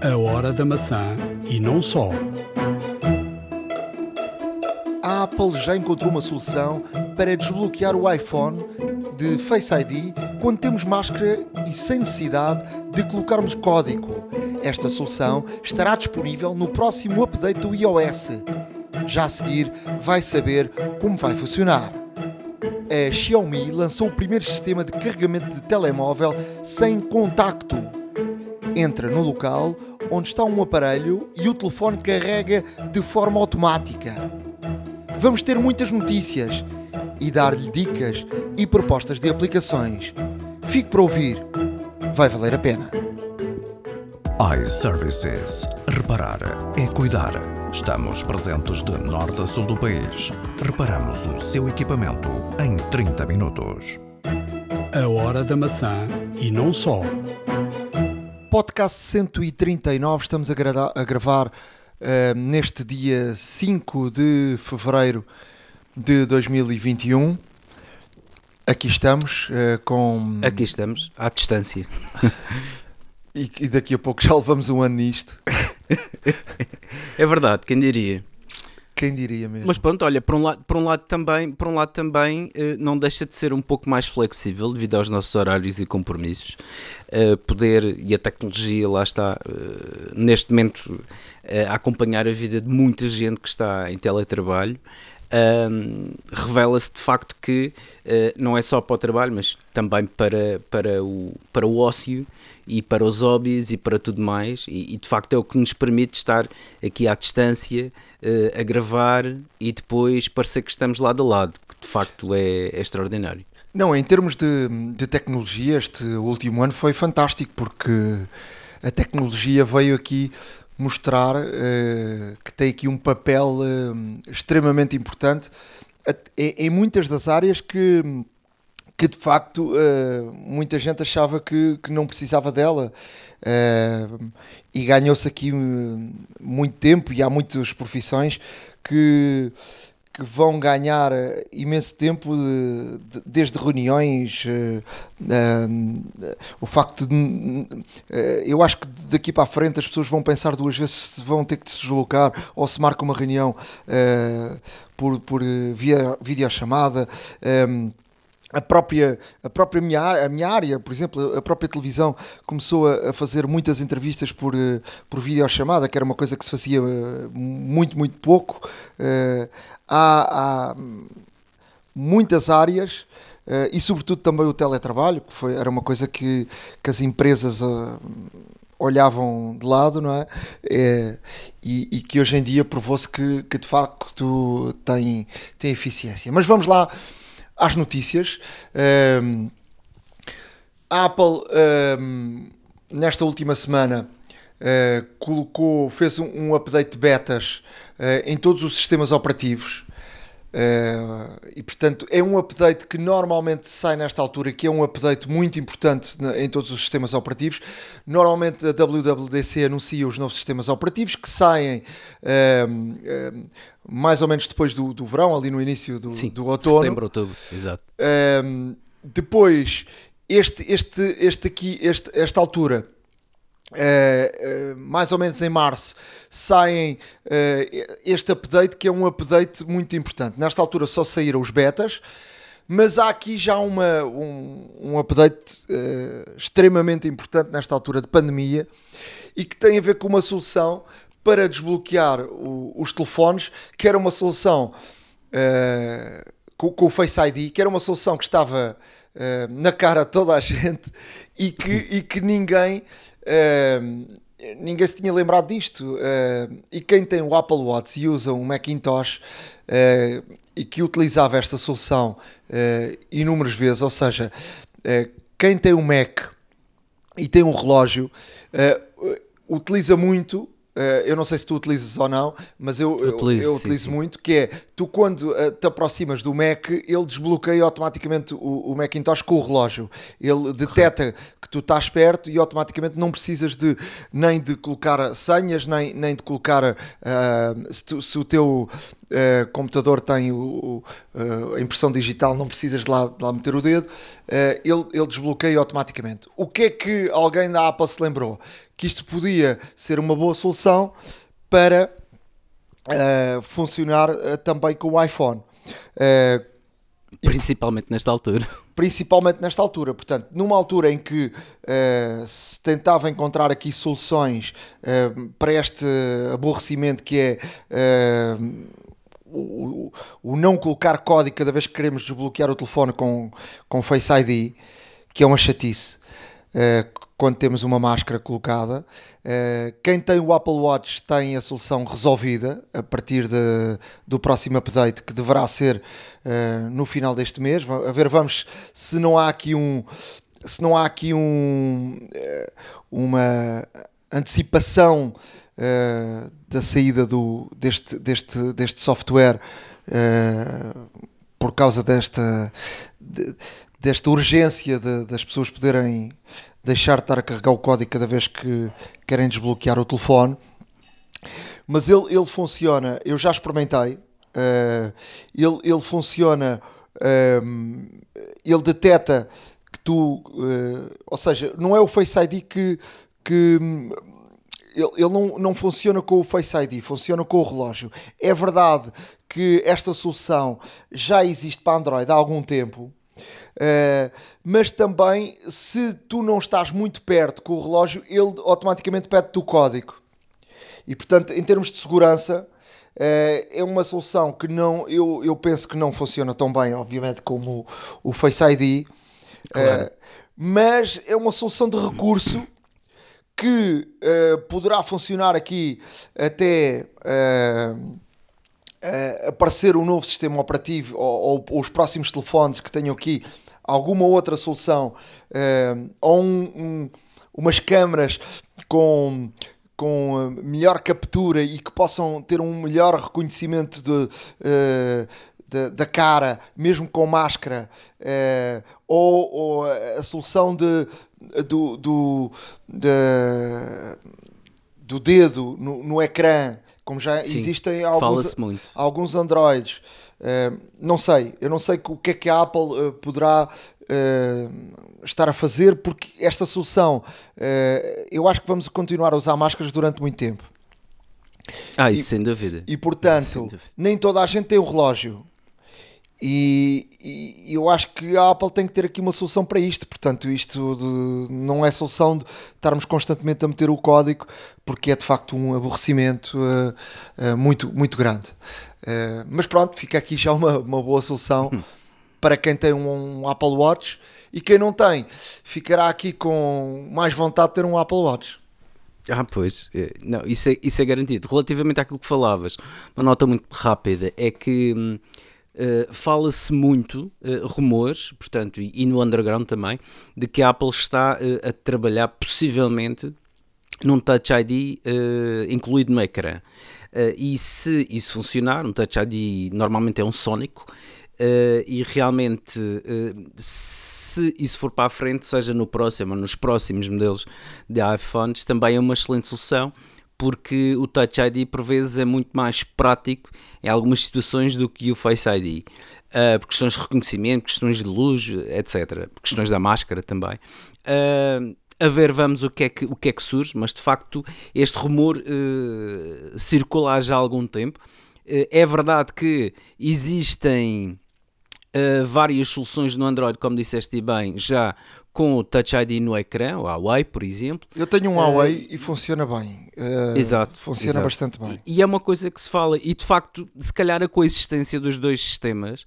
A hora da maçã e não só. A Apple já encontrou uma solução para desbloquear o iPhone de Face ID quando temos máscara e sem necessidade de colocarmos código. Esta solução estará disponível no próximo update do iOS. Já a seguir, vai saber como vai funcionar. A Xiaomi lançou o primeiro sistema de carregamento de telemóvel sem contacto. Entra no local onde está um aparelho e o telefone carrega de forma automática. Vamos ter muitas notícias e dar-lhe dicas e propostas de aplicações. Fique para ouvir, vai valer a pena. iServices. Reparar é cuidar. Estamos presentes de norte a sul do país. Reparamos o seu equipamento em 30 minutos. A hora da maçã e não só. Podcast 139, estamos a, grada- a gravar eh, neste dia 5 de fevereiro de 2021. Aqui estamos eh, com. Aqui estamos, à distância. E, e daqui a pouco já levamos um ano nisto. É verdade, quem diria. Quem diria mesmo? Mas pronto, olha, por um lado, por um lado também, por um lado também eh, não deixa de ser um pouco mais flexível devido aos nossos horários e compromissos. Eh, poder, e a tecnologia lá está, eh, neste momento, a acompanhar a vida de muita gente que está em teletrabalho. Ahm, revela-se de facto que eh, não é só para o trabalho, mas também para, para, o, para o ócio e para os hobbies e para tudo mais, e, e de facto é o que nos permite estar aqui à distância eh, a gravar e depois parecer que estamos lado a lado, que de facto é, é extraordinário. Não, em termos de, de tecnologia, este último ano foi fantástico porque a tecnologia veio aqui mostrar eh, que tem aqui um papel eh, extremamente importante em, muitas das áreas que, que de facto eh, muita gente achava que, que não precisava dela. E ganhou-se aqui muito tempo e há muitas profissões que que vão ganhar eh, imenso tempo de- de- desde reuniões eh, o facto de eh, eu acho que daqui para a frente as pessoas vão pensar duas vezes se vão ter que se deslocar ou se marca uma reunião eh, por, por via videochamada ehm, a própria, a própria minha, a minha área, por exemplo, a própria televisão começou a, a fazer muitas entrevistas por, eh, por videochamada, que era uma coisa que se fazia eh, muito, muito pouco. Eh, há, há muitas áreas eh, e, sobretudo, também o teletrabalho, que foi, era uma coisa que, que as empresas eh, olhavam de lado, não é? Eh, e, e que hoje em dia provou-se que, que de facto tem, tem eficiência. Mas vamos lá às notícias. Ehm, a Apple, ehm, nesta última semana, eh, colocou, fez um, um update de betas eh, em todos os sistemas operativos. Eh, e portanto é um update que normalmente sai nesta altura, que é um update muito importante em todos os sistemas operativos. Normalmente a WWDC anuncia os novos sistemas operativos que saem ehm, ehm, mais ou menos depois do, do verão, ali no início do, Sim, do outono. setembro, outubro, exato. Um, depois, este, este, este aqui, este, esta altura, uh, uh, mais ou menos em março, saem uh, este update que é um update muito importante. Nesta altura só saíram os betas, mas há aqui já uma, um, um update extremamente importante nesta altura de pandemia e que tem a ver com uma solução para desbloquear o- os telefones, que era uma solução com, com o Face ID, que era uma solução que estava na cara de toda a gente e que, e que ninguém, uh, ninguém se tinha lembrado disto. Uh, e quem tem o Apple Watch e usa um Macintosh uh, e que utilizava esta solução inúmeras vezes, ou seja, quem tem um Mac e tem um relógio, utiliza muito. Uh, eu não sei se tu utilizas ou não, mas eu, eu- Utilizo, eu sim, utilizo sim. muito. Que é tu, quando uh, te aproximas do Mac, ele desbloqueia automaticamente o, o Macintosh com o relógio. Ele detecta que tu estás perto e automaticamente não precisas de nem de colocar senhas, nem, nem de colocar uh, se, tu- se o teu uh, computador tem o, o, a impressão digital, não precisas de lá, de lá meter o dedo, uh, ele, ele desbloqueia automaticamente. O que é que alguém da Apple se lembrou? Que isto podia ser uma boa solução para funcionar também com o iPhone. Principalmente nesta altura. Principalmente nesta altura. Portanto, numa altura em que uh, se tentava encontrar aqui soluções uh, para este aborrecimento que é uh, o, o, não colocar código cada vez que queremos desbloquear o telefone com, com Face ID, que é uma chatice quando temos uma máscara colocada. Uh, quem tem o Apple Watch tem a solução resolvida a partir de, do próximo update, que deverá ser uh, no final deste mês. A ver, vamos se não há aqui um. Se não há aqui um, uh, uma antecipação da saída do, deste, deste, deste software por causa desta, de, desta urgência de, das pessoas poderem deixar de estar a carregar o código cada vez que querem desbloquear o telefone. Mas ele, ele funciona, eu já experimentei, uh, ele, ele funciona, uh, ele detecta que tu, uh, ou seja, não é o Face ID que, que ele, ele não, não funciona com o Face ID, funciona com o relógio. É verdade que esta solução já existe para Android há algum tempo, Uh, mas também, se tu não estás muito perto com o relógio, ele automaticamente pede-te o código. E portanto, em termos de segurança, uh, é uma solução que não, eu, eu penso que não funciona tão bem, obviamente, como o, o Face ID, claro. uh, mas é uma solução de recurso que poderá funcionar aqui até uh, aparecer um novo sistema operativo ou, ou, ou, os próximos telefones que tenham aqui alguma outra solução uh, ou um, um, umas câmaras com com melhor captura e que possam ter um melhor reconhecimento de, uh, de da cara, mesmo com máscara, uh, ou, ou, a solução de, do, do, de, do dedo no, no ecrã como já Sim, existem alguns, alguns Androids. Uh, não sei, eu não sei o que é que a Apple uh, poderá estar a fazer, porque esta solução eu acho que vamos continuar a usar máscaras durante muito tempo. Ah, isso e, sem dúvida. E portanto, dúvida. nem toda a gente tem o relógio. E, e, eu acho que a Apple tem que ter aqui uma solução para isto. Portanto, isto de, não é solução de estarmos constantemente a meter o código, porque é de facto um aborrecimento uh, uh, muito, muito grande. Uh, mas pronto, fica aqui já uma, uma boa solução hum. para quem tem um, um, Apple Watch e quem não tem, ficará aqui com mais vontade de ter um Apple Watch. Ah, pois, não, isso, é, isso é garantido. Relativamente àquilo que falavas, uma nota muito rápida é que. Hum, Uh, Fala-se muito, uh, rumores, portanto, e, e, no underground também, de que a Apple está uh, a trabalhar possivelmente num Touch ID incluído no ecrã. e se isso funcionar, um Touch ID normalmente é um sónico, e realmente, se isso for para a frente, seja no próximo ou nos próximos modelos de iPhones, também é uma excelente solução porque o Touch ID por vezes é muito mais prático em algumas situações do que o Face ID. Uh, por questões de reconhecimento, questões de luz, etc. Por questões da máscara também. Uh, a ver, vamos o que, é que, o que é que surge, mas de facto este rumor uh, circula há já algum tempo. é verdade que existem várias soluções no Android, como disseste bem, já com o Touch ID no ecrã, o Huawei, por exemplo. Eu tenho um Huawei uh, e funciona bem. Uh, exato. Funciona exato. bastante bem. E, e, é uma coisa que se fala, e de facto, se calhar a coexistência dos dois sistemas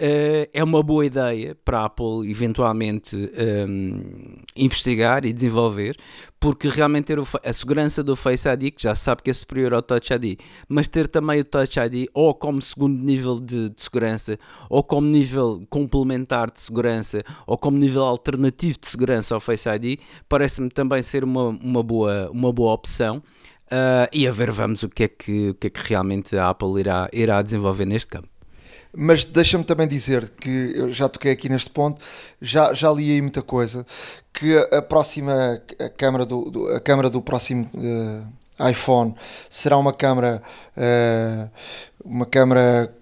uh, é uma boa ideia para a Apple eventualmente um, investigar e desenvolver, porque realmente ter a segurança do Face ID, que já sabe que é superior ao Touch ID, mas ter também o Touch ID ou como segundo nível de, de segurança, ou como nível complementar de segurança, ou como nível alternativo de segurança ao Face ID, parece-me também ser uma, uma, boa, uma boa opção. Uh, e a ver, vamos o que é que, o que, é que realmente a Apple irá, irá desenvolver neste campo. Mas deixa-me também dizer que eu já toquei aqui neste ponto, já, já li aí muita coisa, que a próxima a câmara do, do a câmara do próximo uh, iPhone será uma câmara uh, uma câmara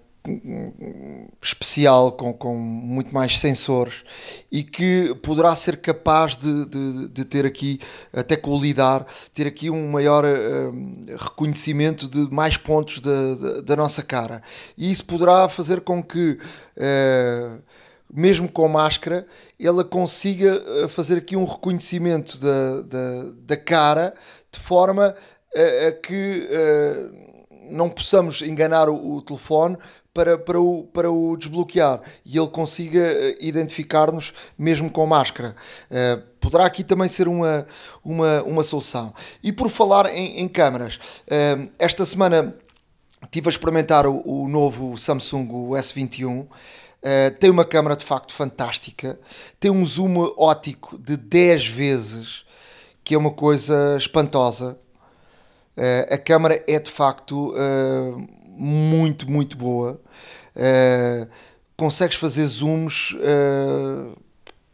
especial com, com muito mais sensores e que poderá ser capaz de, de, de ter aqui, até com o lidar, ter aqui um maior uh, reconhecimento de mais pontos da, da, nossa cara. E isso poderá fazer com que, uh, mesmo com máscara, ela consiga eh, fazer aqui um reconhecimento da, da, da cara de forma a, a que. Uh, não possamos enganar o, o telefone para, para, o, para o desbloquear e ele consiga eh, identificar-nos mesmo com máscara. Uh, poderá aqui também ser uma, uma, uma solução. E por falar em, em câmaras, uh, esta semana estive a experimentar o, o novo Samsung o S21. Uh, tem uma câmera de facto fantástica, tem um zoom ótico de 10 vezes, que é uma coisa espantosa. Uh, a câmera é de facto uh, muito, muito boa. Uh, consegues fazer zooms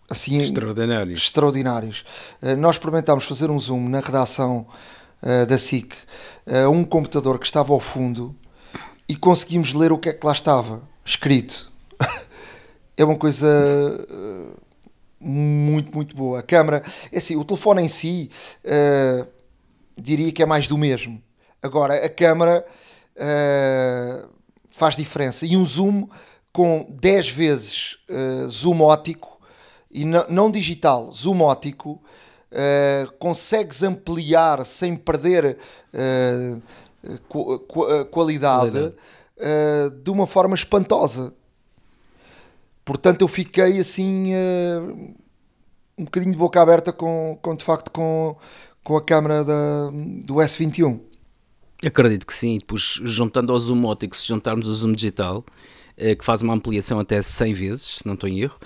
assim extraordinários. extraordinários. nós experimentámos fazer um zoom na redação da SIC a um computador que estava ao fundo e conseguimos ler o que é que lá estava escrito. é uma coisa muito, muito boa. A câmera, é assim, o telefone em si diria que é mais do mesmo. Agora, a câmera uh, faz diferença. E um zoom com 10 vezes uh, zoom ótico, e não digital, zoom ótico, uh, consegues ampliar sem perder qualidade de uma forma espantosa. Portanto, eu fiquei assim um bocadinho de boca aberta com, com de facto com, com a câmera da, do S21. Acredito que sim, depois juntando ao zoom óptico, se juntarmos o zoom digital, eh, que faz uma ampliação até 100 vezes, se não estou em erro,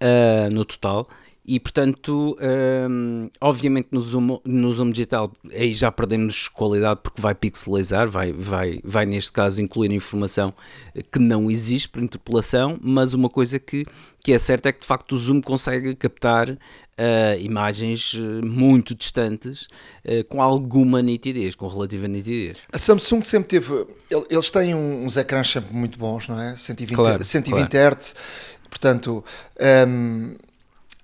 uh, no total, e portanto, ehm, obviamente no zoom, no zoom digital aí já perdemos qualidade porque vai pixelizar, vai, vai, vai neste caso incluir informação que não existe por interpolação, mas uma coisa que, que é certa é que de facto o zoom consegue captar uh, imagens eh, muito distantes uh, com alguma nitidez, com relativa nitidez. A Samsung sempre teve, eles têm uns ecrãs sempre muito bons, não é? 120, claro, 120 claro. Hz, portanto. Um,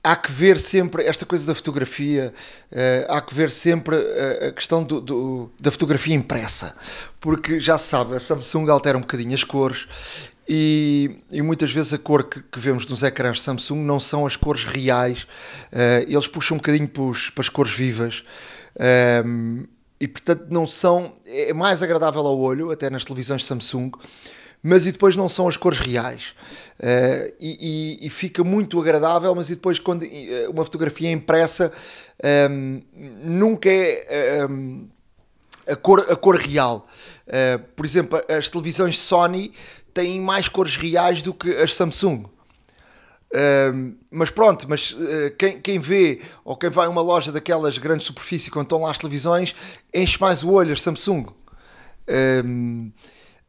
há que ver sempre esta coisa da fotografia, uh, há que ver sempre a, a questão do, do, da fotografia impressa, porque já se sabe, a Samsung altera um bocadinho as cores e, e, muitas vezes a cor que, que, vemos nos ecrãs Samsung não são as cores reais, uh, eles puxam um bocadinho para, as cores vivas. Um, ehm, e portanto não são é mais agradável ao olho até nas televisões Samsung mas e depois não são as cores reais. Uh, e, e, e, fica muito agradável, mas e depois quando uh, uma fotografia é impressa um, ehm, nunca é um, ehm, a, cor, a cor real. Uh, por exemplo, as televisões Sony têm mais cores reais do que as Samsung. Uh, mas pronto, mas uh, quem, quem vê ou quem vai a uma loja daquelas grandes superfícies quando estão lá as televisões enche mais o olho as Samsung. Uh,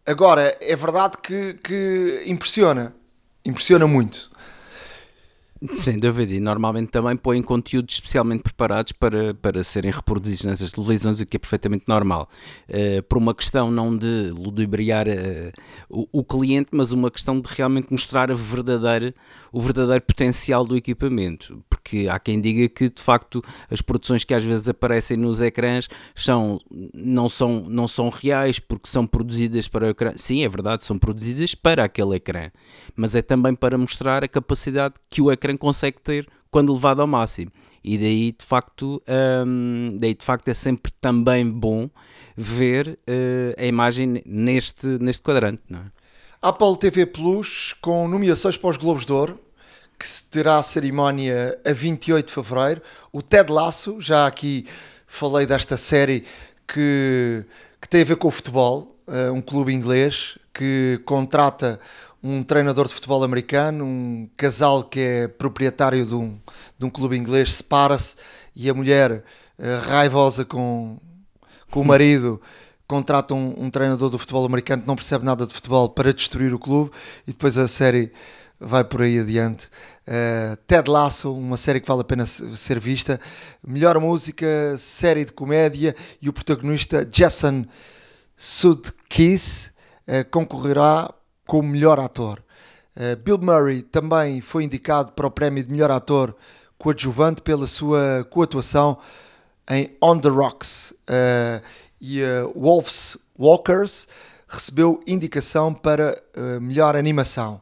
Agora, é verdade que, que impressiona. Impressiona muito. Sem dúvida, e normalmente também põem conteúdos especialmente preparados para, para serem reproduzidos nessas televisões, o que é perfeitamente normal. Uh, por uma questão não de ludibriar uh, o, o, cliente, mas uma questão de realmente mostrar verdadeira, o verdadeiro potencial do equipamento. Porque há quem diga que de facto as produções que às vezes aparecem nos ecrãs são, não, são, não são reais porque são produzidas para o ecrã. Sim, é verdade, são produzidas para aquele ecrã, mas é também para mostrar a capacidade que o ecrã consegue ter quando levado ao máximo. E daí de facto, um, daí de facto é sempre também bom ver uh, a imagem neste, neste quadrante. Não é? Apple TV Plus com nomeações para os Globos de Ouro, que se terá a cerimónia a 28 de fevereiro. O Ted Lasso, já aqui falei desta série que, que tem a ver com o futebol, uh, um clube inglês que contrata um treinador de futebol americano, um casal que é proprietário de um, de um clube inglês, separa-se e a mulher, uh, raivosa com, com o marido, contrata um, um, treinador do futebol americano que não percebe nada de futebol para destruir o clube e depois a série vai por aí adiante. Uh, Ted Lasso, uma série que vale a pena ser vista. Melhor música, série de comédia e o protagonista Jason Sudeikis uh, concorrerá como melhor ator. Uh, Bill Murray também foi indicado para o prémio de melhor ator coadjuvante pela sua coatuação em On the Rocks e Wolves Walkers recebeu indicação para melhor animação.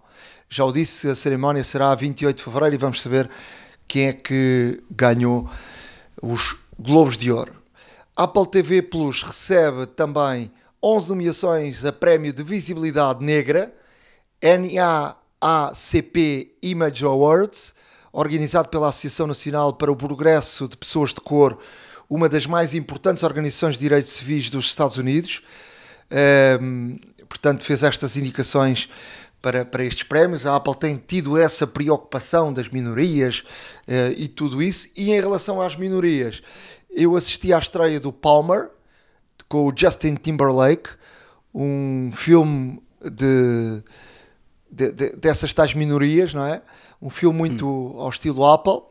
Já o disse, a cerimónia será a 28 de fevereiro e vamos saber quem é que ganhou os Globos de Ouro. Apple TV Plus recebe também 11 nomeações a prémio de visibilidade negra, NAACP Image Awards, organizado pela Associação Nacional para o Progresso de Pessoas de Cor, uma das mais importantes organizações de direitos civis dos Estados Unidos. Um, portanto, fez estas indicações para, para estes prémios. A Apple tem tido essa preocupação das minorias uh, e tudo isso. E em relação às minorias, eu assisti à estreia do Palmer com o Justin Timberlake, um filme de, de, de dessas tais minorias, não é? Um filme muito hum. ao estilo Apple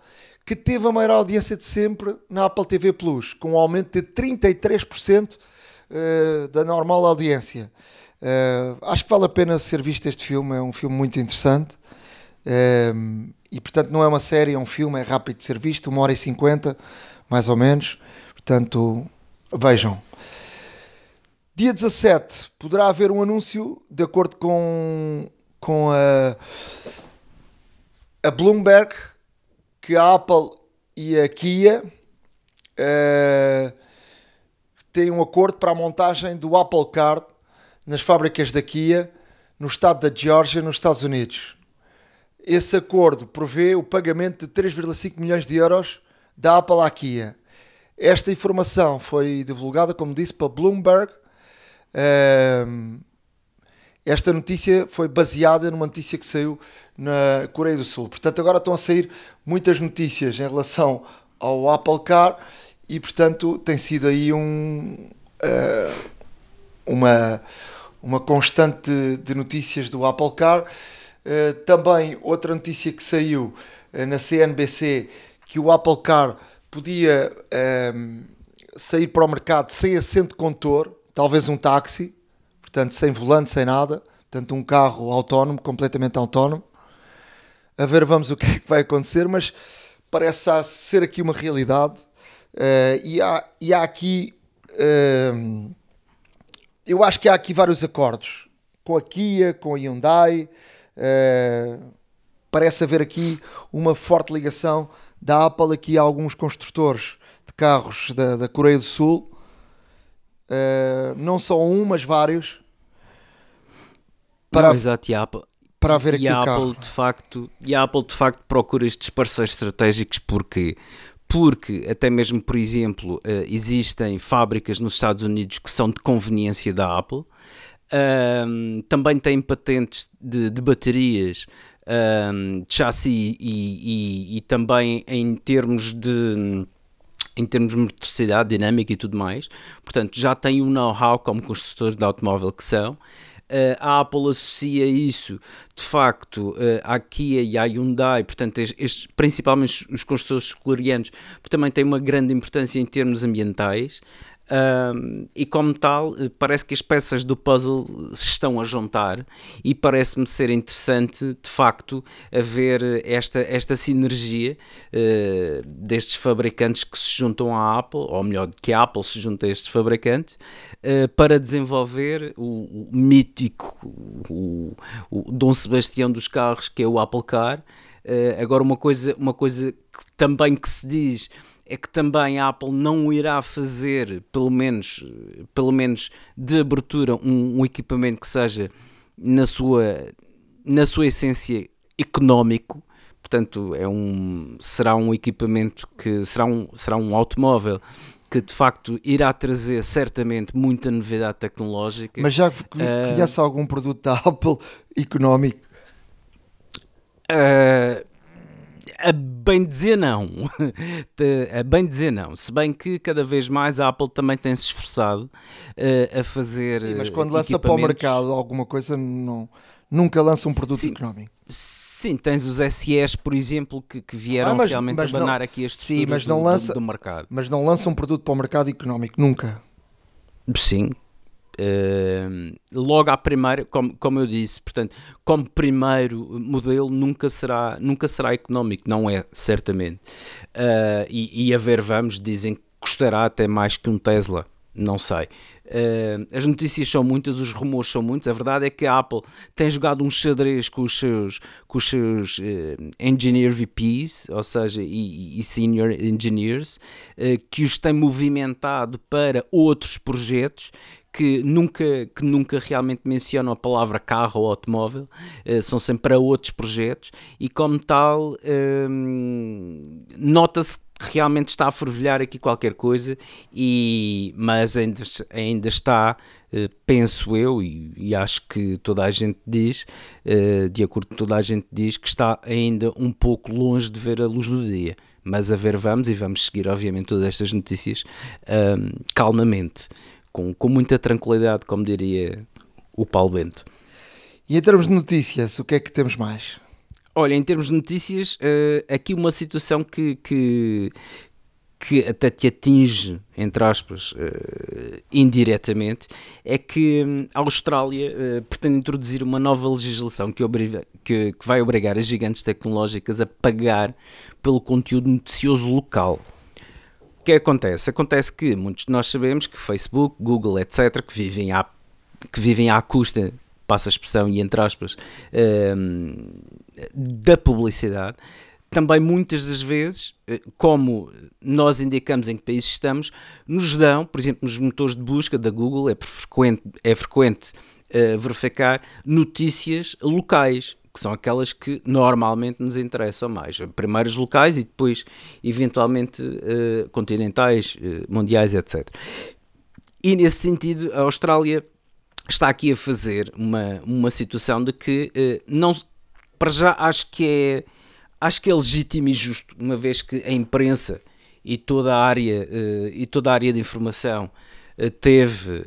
que teve a maior audiência de sempre na Apple TV Plus, com um aumento de 33% uh, eh, da normal audiência. Uh, acho que vale a pena ser visto este filme, é um filme muito interessante. Uh, e portanto não é uma série, é um filme, é rápido de ser visto, uma hora e cinquenta, mais ou menos. Portanto, vejam. Dia 17 poderá haver um anúncio de acordo com, com a, a Bloomberg que a Apple e a Kia uh, têm um acordo para a montagem do Apple Card nas fábricas da Kia no estado da Geórgia, nos Estados Unidos. Esse acordo prevê o pagamento de 3,5 milhões de euros da Apple à Kia. Esta informação foi divulgada, como disse, pela Bloomberg. Esta notícia foi baseada numa notícia que saiu na Coreia do Sul. Portanto, agora estão a sair muitas notícias em relação ao Apple Car e, portanto, tem sido aí um, uh, uma uma constante de, notícias do Apple Car. Uh, também outra notícia que saiu uh, na CNBC que o Apple Car podia uh, sair para o mercado sem assento condutor, talvez um táxi, portanto sem volante, sem nada, portanto um carro autónomo, completamente autónomo. A ver, vamos o que é que vai acontecer, mas parece ser aqui uma realidade uh, e, há, e há aqui eu acho que há aqui vários acordos com a Kia, com a Hyundai. Uh, parece haver aqui uma forte ligação da Apple aqui a alguns construtores de carros da, da Coreia do Sul. Uh, não só um, mas vários. Para, não, exato, e a Apple, para haver aqui e a Apple carro. de facto e a Apple de facto procura estes parceiros estratégicos porque porque até mesmo, por exemplo, uh, existem fábricas nos Estados Unidos que são de conveniência da Apple, um, também têm patentes de, de baterias, um, de chassi e, e, e, também em termos de em termos de motricidade dinâmica e tudo mais, portanto já têm o um know-how como construtores de automóvel que são a Apple associa isso de facto à Kia e à Hyundai, portanto, estes, principalmente os construtores coreanos, também têm uma grande importância em termos ambientais. Um, e como tal, eh, parece que as peças do puzzle se estão a juntar e parece-me ser interessante, de facto, haver esta, esta sinergia uh, destes fabricantes que se juntam à Apple, ou melhor, que a Apple se junta a estes fabricantes, uh, para desenvolver o, o mítico, o, o, Dom Sebastião dos carros, que é o Apple Car. Uh, agora, uma coisa, uma coisa que também que se diz é que também a Apple não irá fazer, pelo menos, pelo menos de abertura, um, um equipamento que seja na sua, na sua essência económico. Portanto, é um, será um equipamento que será um, será um automóvel que de facto irá trazer certamente muita novidade tecnológica. Mas já conhece uh, algum produto da Apple económico? Uh, a bem dizer não. a bem dizer não. Se bem que cada vez mais a Apple também tem se esforçado uh, a fazer. Sim, mas quando lança para o mercado alguma coisa não, nunca lança um produto Sim. económico. Sim, tens os SEs, por exemplo, que, que vieram Ah, mas- realmente mas abanar não- aqui este Sim, mas do, não do- lança- do mercado. Mas não lança um produto para o mercado económico, nunca. Sim. Ehm, logo à primeira, como, como eu disse, portanto, como primeiro modelo nunca será, nunca será económico, não é, certamente. Ah, e, e a ver, vamos, dizem que custará até mais que um Tesla, não sei. Ah, as notícias são muitas, os rumores são muitos. A verdade é que a Apple tem jogado um xadrez com os seus, com os seus eh, engineer VPs, ou seja, e, e senior engineers, eh, que os tem movimentado para outros projetos que nunca, que nunca realmente mencionam a palavra carro ou automóvel, eh, são sempre para outros projetos e como tal hum, nota-se que realmente está a fervilhar aqui qualquer coisa, e, mas ainda, ainda está, eh, penso eu, e, e acho que toda a gente diz, eh, de acordo com toda a gente diz, que está ainda um pouco longe de ver a luz do dia. Mas a ver vamos, e vamos seguir obviamente todas estas notícias hum, calmamente com, com muita tranquilidade, como diria o Paulo Bento. E em termos de notícias, o que é que temos mais? Olha, em termos de notícias, eh, aqui uma situação que, que, que até te atinge, entre aspas, eh, indiretamente, é que hum, a Austrália eh, pretende introduzir uma nova legislação que, obriga, que, que vai obrigar as gigantes tecnológicas a pagar pelo conteúdo noticioso local. Que acontece? Acontece que muitos de nós sabemos que Facebook, Google, etc., que vivem à, que vivem à custa, passa a expressão e entre aspas, hum, da publicidade, também muitas das vezes, eh, como nós indicamos em que país estamos, nos dão, por exemplo, nos motores de busca da Google, é frequente, é frequente eh, verificar notícias locais, que são aquelas que normalmente nos interessam mais. Primeiro os locais e depois, eventualmente, eh, continentais, eh, mundiais, etc. E nesse sentido, a Austrália está aqui a fazer uma, uma situação de que eh, não para já acho que é acho que é legítimo e justo, uma vez que a imprensa e toda a área e toda a área de informação teve,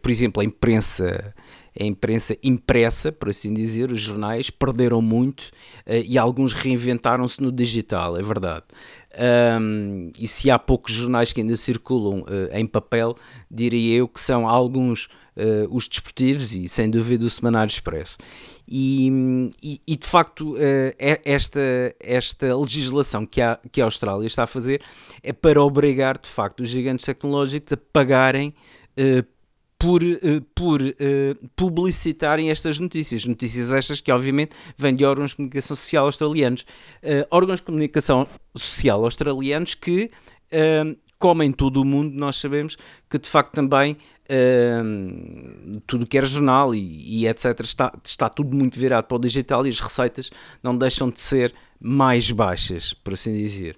por exemplo, a imprensa a imprensa impressa, por assim dizer, os jornais perderam muito eh, e alguns reinventaram-se no digital, é verdade. Um, e se há poucos jornais que ainda circulam eh, em papel, diria eu que são alguns eh, os desportivos e sem dúvida o Semanário Expresso. E, e, e, de facto, eh, é- esta, esta legislação que a, que a Austrália está a fazer é para obrigar de facto os gigantes tecnológicos a pagarem por, eh, por eh, publicitarem estas notícias. Notícias estas que, obviamente, vêm de órgãos de comunicação social australianos. Eh, órgãos de comunicação social australianos que, eh, como em todo o mundo, nós sabemos que, de facto, também eh, tudo que era jornal e, e etc. Está, está tudo muito virado para o digital e as receitas não deixam de ser mais baixas, por assim dizer.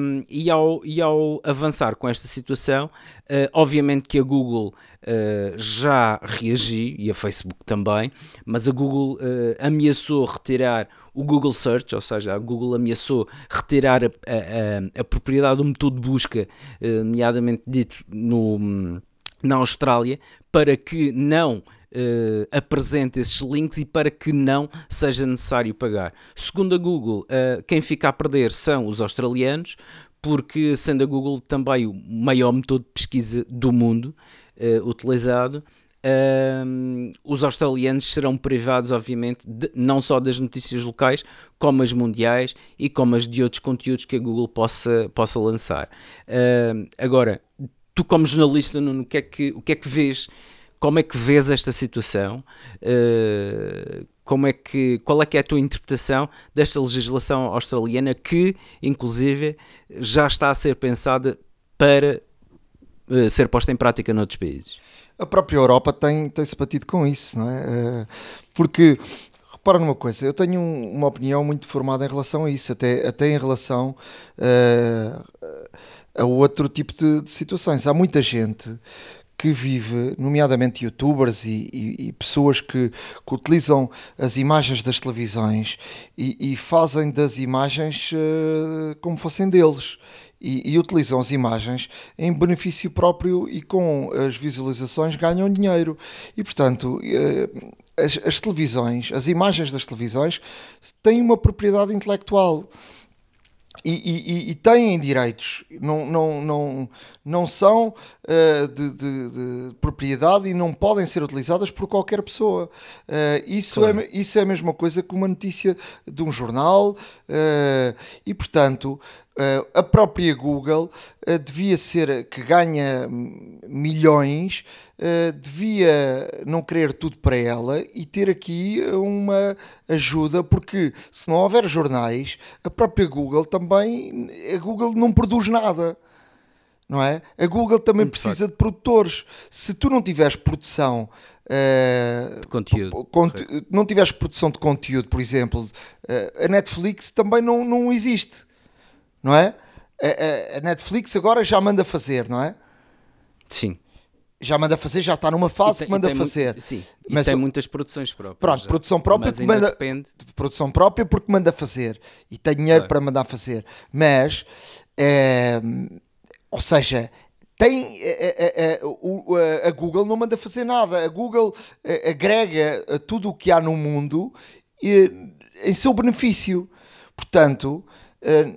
Um, e, ao, e ao avançar com esta situação, uh, obviamente que a Google uh, já reagiu e a Facebook também, mas a Google uh, ameaçou retirar o Google Search, ou seja, a Google ameaçou retirar a, a, a, a propriedade do motor de busca, nomeadamente dito no, na Austrália, para que não Uh, apresente esses links e para que não seja necessário pagar. Segundo a Google, uh, quem fica a perder são os australianos, porque sendo a Google também o maior motor de pesquisa do mundo uh, utilizado, os australianos serão privados, obviamente, de, não só das notícias locais, como as mundiais e como as de outros conteúdos que a Google possa, possa lançar. agora, tu como jornalista, Nuno, o que é que, o que, é que vês? Como é que vês esta situação? Uh, como é que, qual é que é a tua interpretação desta legislação australiana que, inclusive, já está a ser pensada para ser posta em prática noutros países? A própria Europa tem, tem se batido com isso, não é? Uh, porque, repara numa coisa, eu tenho um, uma opinião muito formada em relação a isso, até, até em relação a outro tipo de, de situações. Há muita gente que vive, nomeadamente youtubers e, e, e pessoas que, que, utilizam as imagens das televisões e, e fazem das imagens uh, como fossem deles. E, utilizam as imagens em benefício próprio e com as visualizações ganham dinheiro. E portanto, uh, as, as televisões, as imagens das televisões têm uma propriedade intelectual e, e, e, têm direitos, não, não, não, não são uh, de, de, de, propriedade e não podem ser utilizadas por qualquer pessoa. Uh, isso, claro. é, isso é a mesma coisa que uma notícia de um jornal, uh, e portanto. A própria Google devia ser que ganha milhões uh, devia não querer tudo para ela e ter aqui uma ajuda, porque se não houver jornais, a própria Google também, a Google não produz nada. Não é? A Google também precisa de produtores. Se tu não tiveres produção Uh, de conteúdo. Conte não tiveres produção de conteúdo, por exemplo, uh, a Netflix também não, não existe, não é? A, a, a, Netflix agora já manda fazer, não é? Sim já manda fazer, já está numa fase tem, que manda fazer. Muito, sim, mas tem muitas produções próprias. Pronto, já. produção própria mas manda, depende. produção própria porque manda fazer e tem dinheiro claro. para mandar fazer. Mas, é, ou seja, tem a, a, a, Google não manda fazer nada. A Google agrega tudo o que há no mundo em seu benefício. Portanto,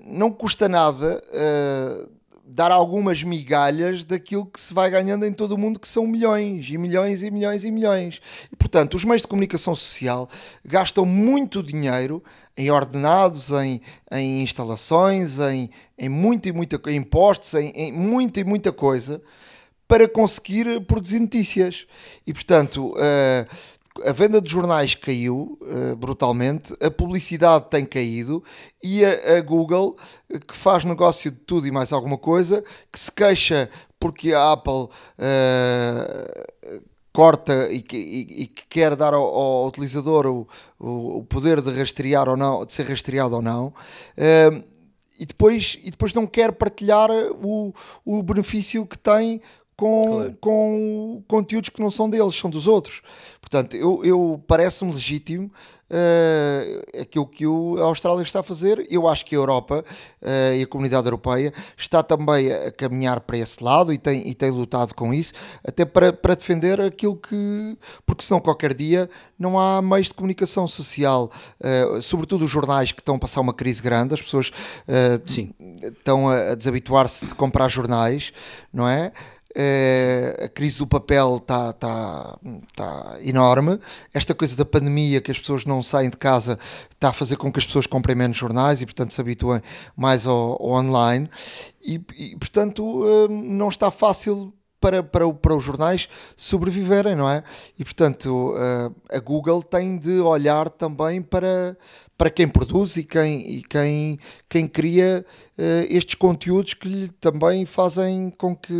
não custa nada eh, dar algumas migalhas daquilo que se vai ganhando em todo o mundo, que são milhões e milhões e milhões e milhões. E, portanto, os meios de comunicação social gastam muito dinheiro em ordenados, em, em instalações, em, em muita e muita em impostos, em, em muita e muita coisa para conseguir produzir notícias. E, portanto, uh, a venda de jornais caiu uh, brutalmente, a publicidade tem caído e a, a, Google, que faz negócio de tudo e mais alguma coisa, que se queixa porque a Apple uh, corta e que, e, e que, quer dar ao, ao utilizador o, o, o, poder de rastrear ou não, de ser rastreado ou não. Uh, e depois, e depois não quer partilhar o, o benefício que tem com, claro. com conteúdos que não são deles, são dos outros. Portanto, eu, eu parece-me legítimo uh, aquilo que o, a Austrália está a fazer. Eu acho que a Europa uh, e a comunidade europeia está também a caminhar para esse lado e tem, e tem lutado com isso, até para, para defender aquilo que. Porque senão qualquer dia não há meios de comunicação social, uh, sobretudo os jornais que estão a passar uma crise grande, as pessoas estão a, a desabituar-se de comprar jornais, não é? Uh, a crise do papel está tá, tá enorme. Esta coisa da pandemia, que as pessoas não saem de casa, está a fazer com que as pessoas comprem menos jornais e, portanto, se habituem mais ao, ao online. E, e portanto, uh, não está fácil para, para, para os jornais sobreviverem, não é? E, portanto, uh, a Google tem de olhar também para, para quem produz e quem, e quem, quem cria uh, estes conteúdos que lhe também fazem com que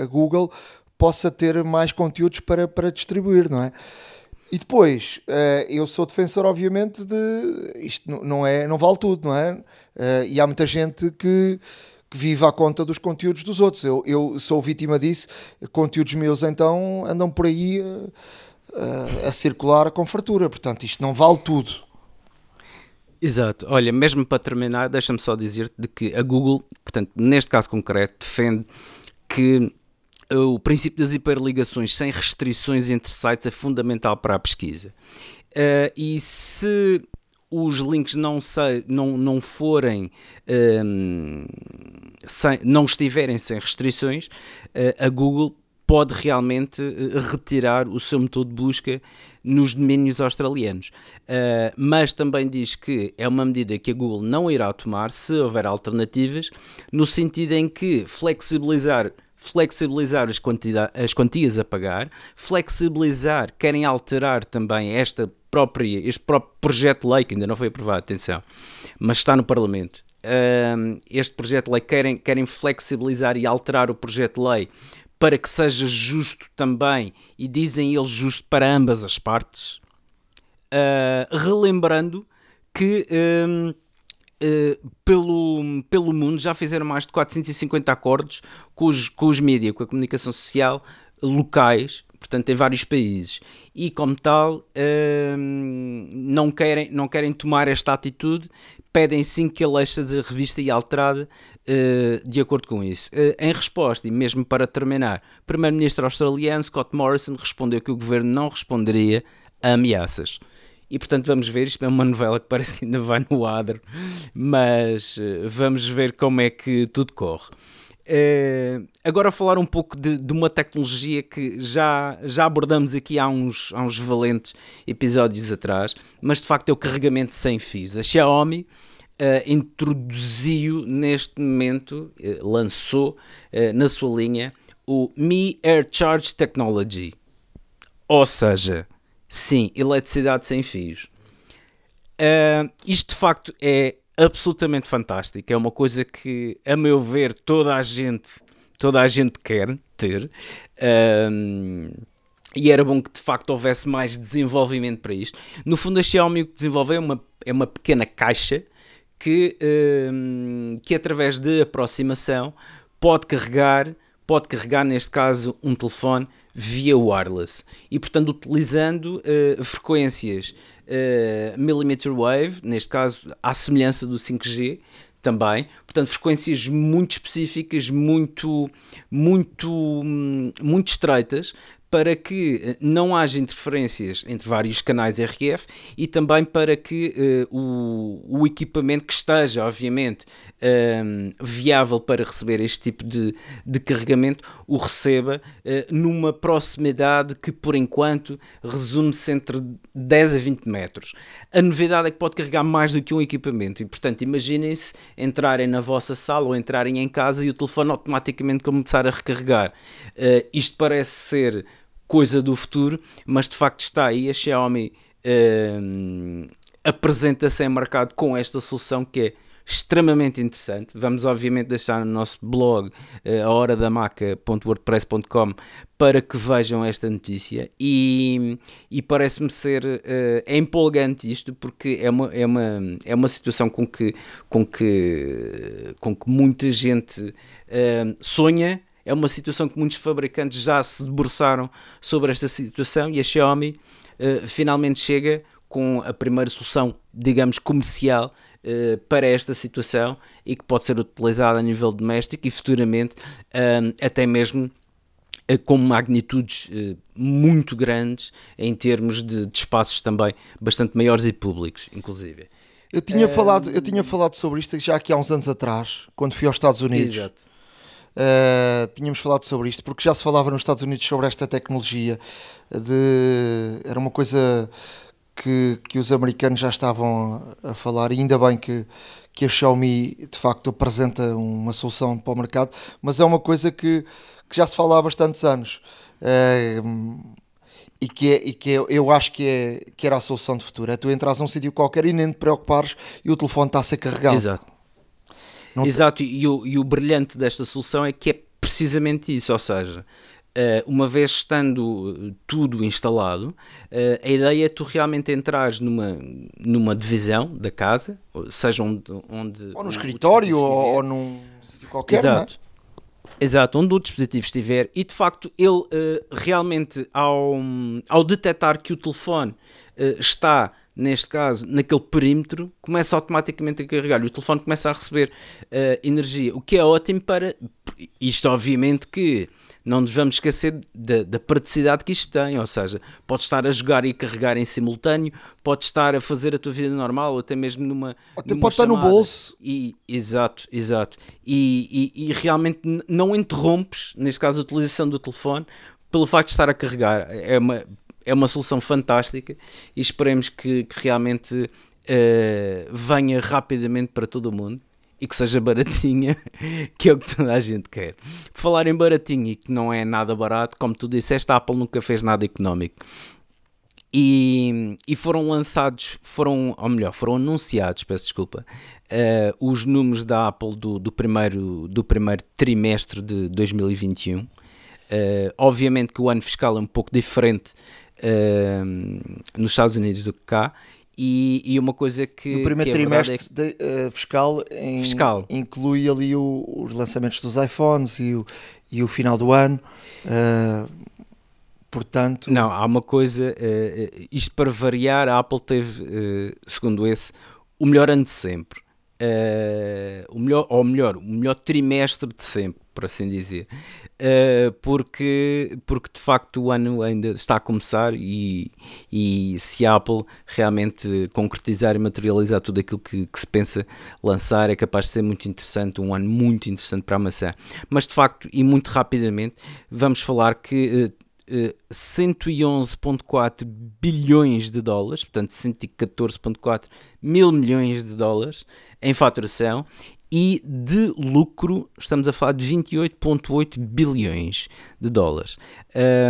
a Google possa ter mais conteúdos para, para distribuir, não é? E depois, uh, eu sou defensor, obviamente, de isto não, é, não vale tudo, não é? Uh, e há muita gente que, que vive à conta dos conteúdos dos outros. Eu, eu sou vítima disso. Conteúdos meus, então, andam por aí a circular com fartura. Portanto, isto não vale tudo. Exato. Olha, mesmo para terminar, deixa-me só dizer-te de que a Google, portanto, neste caso concreto, defende que o princípio das hiperligações sem restrições entre sites é fundamental para a pesquisa. Uh, e se os links não, sei, não, não forem um, ehm, sem, não estiverem sem restrições, uh, a Google pode realmente eh, retirar o seu motor de busca nos domínios australianos. Uh, mas também diz que é uma medida que a Google não irá tomar se houver alternativas, no sentido em que flexibilizar flexibilizar as, as quantias a pagar, flexibilizar, querem alterar também esta própria, este próprio projeto de lei, que ainda não foi aprovado, atenção, mas está no Parlamento. Uh, este projeto de lei querem, querem flexibilizar e alterar o projeto de lei para que seja justo também, e dizem eles justo para ambas as partes, uh, relembrando que uh, pelo, pelo mundo já fizeram mais de 450 acordos com os, com os mídias, com a comunicação social locais, portanto em vários países, e como tal uh, não, querem, não querem tomar esta atitude, pedem sim que a lei seja revista e alterada uh, de acordo com isso. Uh, em resposta, e mesmo para terminar, primeiro-ministro australiano Scott Morrison respondeu que o governo não responderia ameaças. E portanto vamos ver, isto é uma novela que parece que ainda vai no adro, mas uh, vamos ver como é que tudo corre. Uh, agora falar um pouco de, de, uma tecnologia que já, já abordamos aqui há uns, há uns valentes episódios atrás, mas de facto é o carregamento sem fios. A Xiaomi uh, introduziu neste momento, uh, lançou na sua linha o Mi Air Charge Technology. Ou seja, sim, eletricidade sem fios. isto de facto é absolutamente fantástico. É uma coisa que, a meu ver, toda a gente, toda a gente quer ter. Um, e era bom que de facto houvesse mais desenvolvimento para isto. No fundo, a Xiaomi o que desenvolveu é uma, é uma pequena caixa que, um, que através de aproximação pode carregar, pode carregar neste caso um telefone via wireless e portanto utilizando uh, frequências uh, millimeter wave, neste caso à semelhança do 5G também, portanto frequências muito específicas, muito, muito, hum, muito estreitas para que eh, não haja interferências entre vários canais RF e também para que uh, o, o, equipamento que esteja, obviamente, um, viável para receber este tipo de, de carregamento, o receba uh, numa proximidade que, por enquanto, resume-se entre 10 a 20 metros. A novidade é que pode carregar mais do que um equipamento e, portanto, imaginem-se entrarem na vossa sala ou entrarem em casa e o telefone automaticamente começar a recarregar. Uh, isto parece ser coisa do futuro, mas de facto está aí a Xiaomi uh, apresenta-se em mercado com esta solução que é extremamente interessante. Vamos obviamente deixar no nosso blog uh, a hora da maca.wordpress.com para que vejam esta notícia e, e parece-me ser uh, é empolgante isto porque é uma, é uma, é uma situação com que, com que, com que muita gente uh, sonha é uma situação que muitos fabricantes já se debruçaram sobre esta situação e a Xiaomi uh, finalmente chega com a primeira solução, digamos, comercial uh, para esta situação e que pode ser utilizada a nível doméstico e futuramente uh, até mesmo com magnitudes muito grandes em termos de, de, espaços também bastante maiores e públicos, inclusive. Eu tinha, falado, eu tinha falado sobre isto já aqui há uns anos atrás, quando fui aos Estados Unidos. Exato Uh, tínhamos falado sobre isto, porque já se falava nos Estados Unidos sobre esta tecnologia. De, era uma coisa que, que os americanos já estavam a falar, e ainda bem que, que a Xiaomi de facto apresenta uma solução para o mercado, mas é uma coisa que, que já se fala há bastantes anos. Uh, e que, é, e que é, eu acho que, é, que era a solução de futuro. É tu entras a um sítio qualquer e nem te preocupares e o telefone está a ser carregado. Exato. Exato, e o, e o brilhante desta solução é que é precisamente isso, ou seja, Uh, uma vez estando tudo instalado, uh, a ideia é tu realmente entrares numa, numa divisão da casa, seja onde. onde ou no escritório, ou, ou num sítio qualquer. É? Exato. Exato, onde o dispositivo estiver, e de facto ele realmente, ao, ao detectar que o telefone está neste caso, naquele perímetro, começa automaticamente a carregar e o telefone começa a receber uh, energia, o que é ótimo para isto, obviamente, que não nos vamos esquecer da, da, praticidade que isto tem, ou seja, pode estar a jogar e carregar em simultâneo, pode estar a fazer a tua vida normal, ou até mesmo numa. Até numa pode estar no bolso. E, exato, exato. E, e, e realmente não interrompes, neste caso, a utilização do telefone, pelo facto de estar a carregar. É uma, é uma solução fantástica e esperemos que, que realmente uh, venha rapidamente para todo o mundo e que seja baratinha, que é o que toda a gente quer. falar em baratinho e que não é nada barato, como tu disseste, a Apple nunca fez nada económico. E, e foram lançados, foram, ou melhor, foram anunciados, peço desculpa, uh, os números da Apple do, do, primeiro, do primeiro trimestre de 2021. Uh, eh, obviamente que o ano fiscal é um pouco diferente nos Estados Unidos do que cá. E, e uma coisa que. No primeiro que é trimestre é que, de, uh, fiscal, em, fiscal, inclui ali o, os lançamentos dos iPhones e o, e o final do ano. Uh, portanto. Não, há uma coisa. Uh, isto para variar, a Apple teve, segundo esse, o melhor ano de sempre. o melhor, ou melhor, o melhor trimestre de sempre por assim dizer, uh, porque, porque de facto o ano ainda está a começar e, e se a Apple realmente concretizar e materializar tudo aquilo que, que, se pensa lançar, é capaz de ser muito interessante, um ano muito interessante para a maçã. Mas de facto, e muito rapidamente, vamos falar que. Uh, 111,4 bilhões de dólares, portanto 114,4 mil milhões de dólares em faturação e de lucro estamos a falar de 28,8 bilhões de dólares.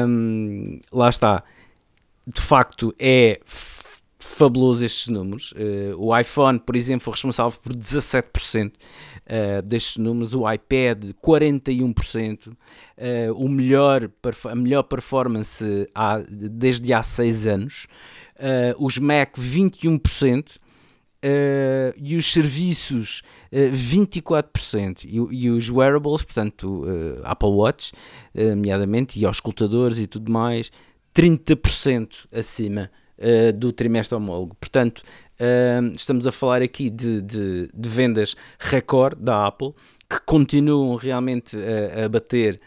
Um, lá está, de facto é fabuloso estes números. Uh, o iPhone, por exemplo, foi responsável por 17% uh, eh, destes números, o iPad 41%, uh, eh, o melhor, a melhor performance há, desde há 6 anos, os Mac 21%, Uh, e os serviços uh, 24% e, e, os wearables, portanto uh, Apple Watch, nomeadamente, e aos escutadores e tudo mais, 30% acima do trimestre homólogo. Portanto, estamos a falar aqui de, de, de, vendas recorde da Apple que continuam realmente a, a bater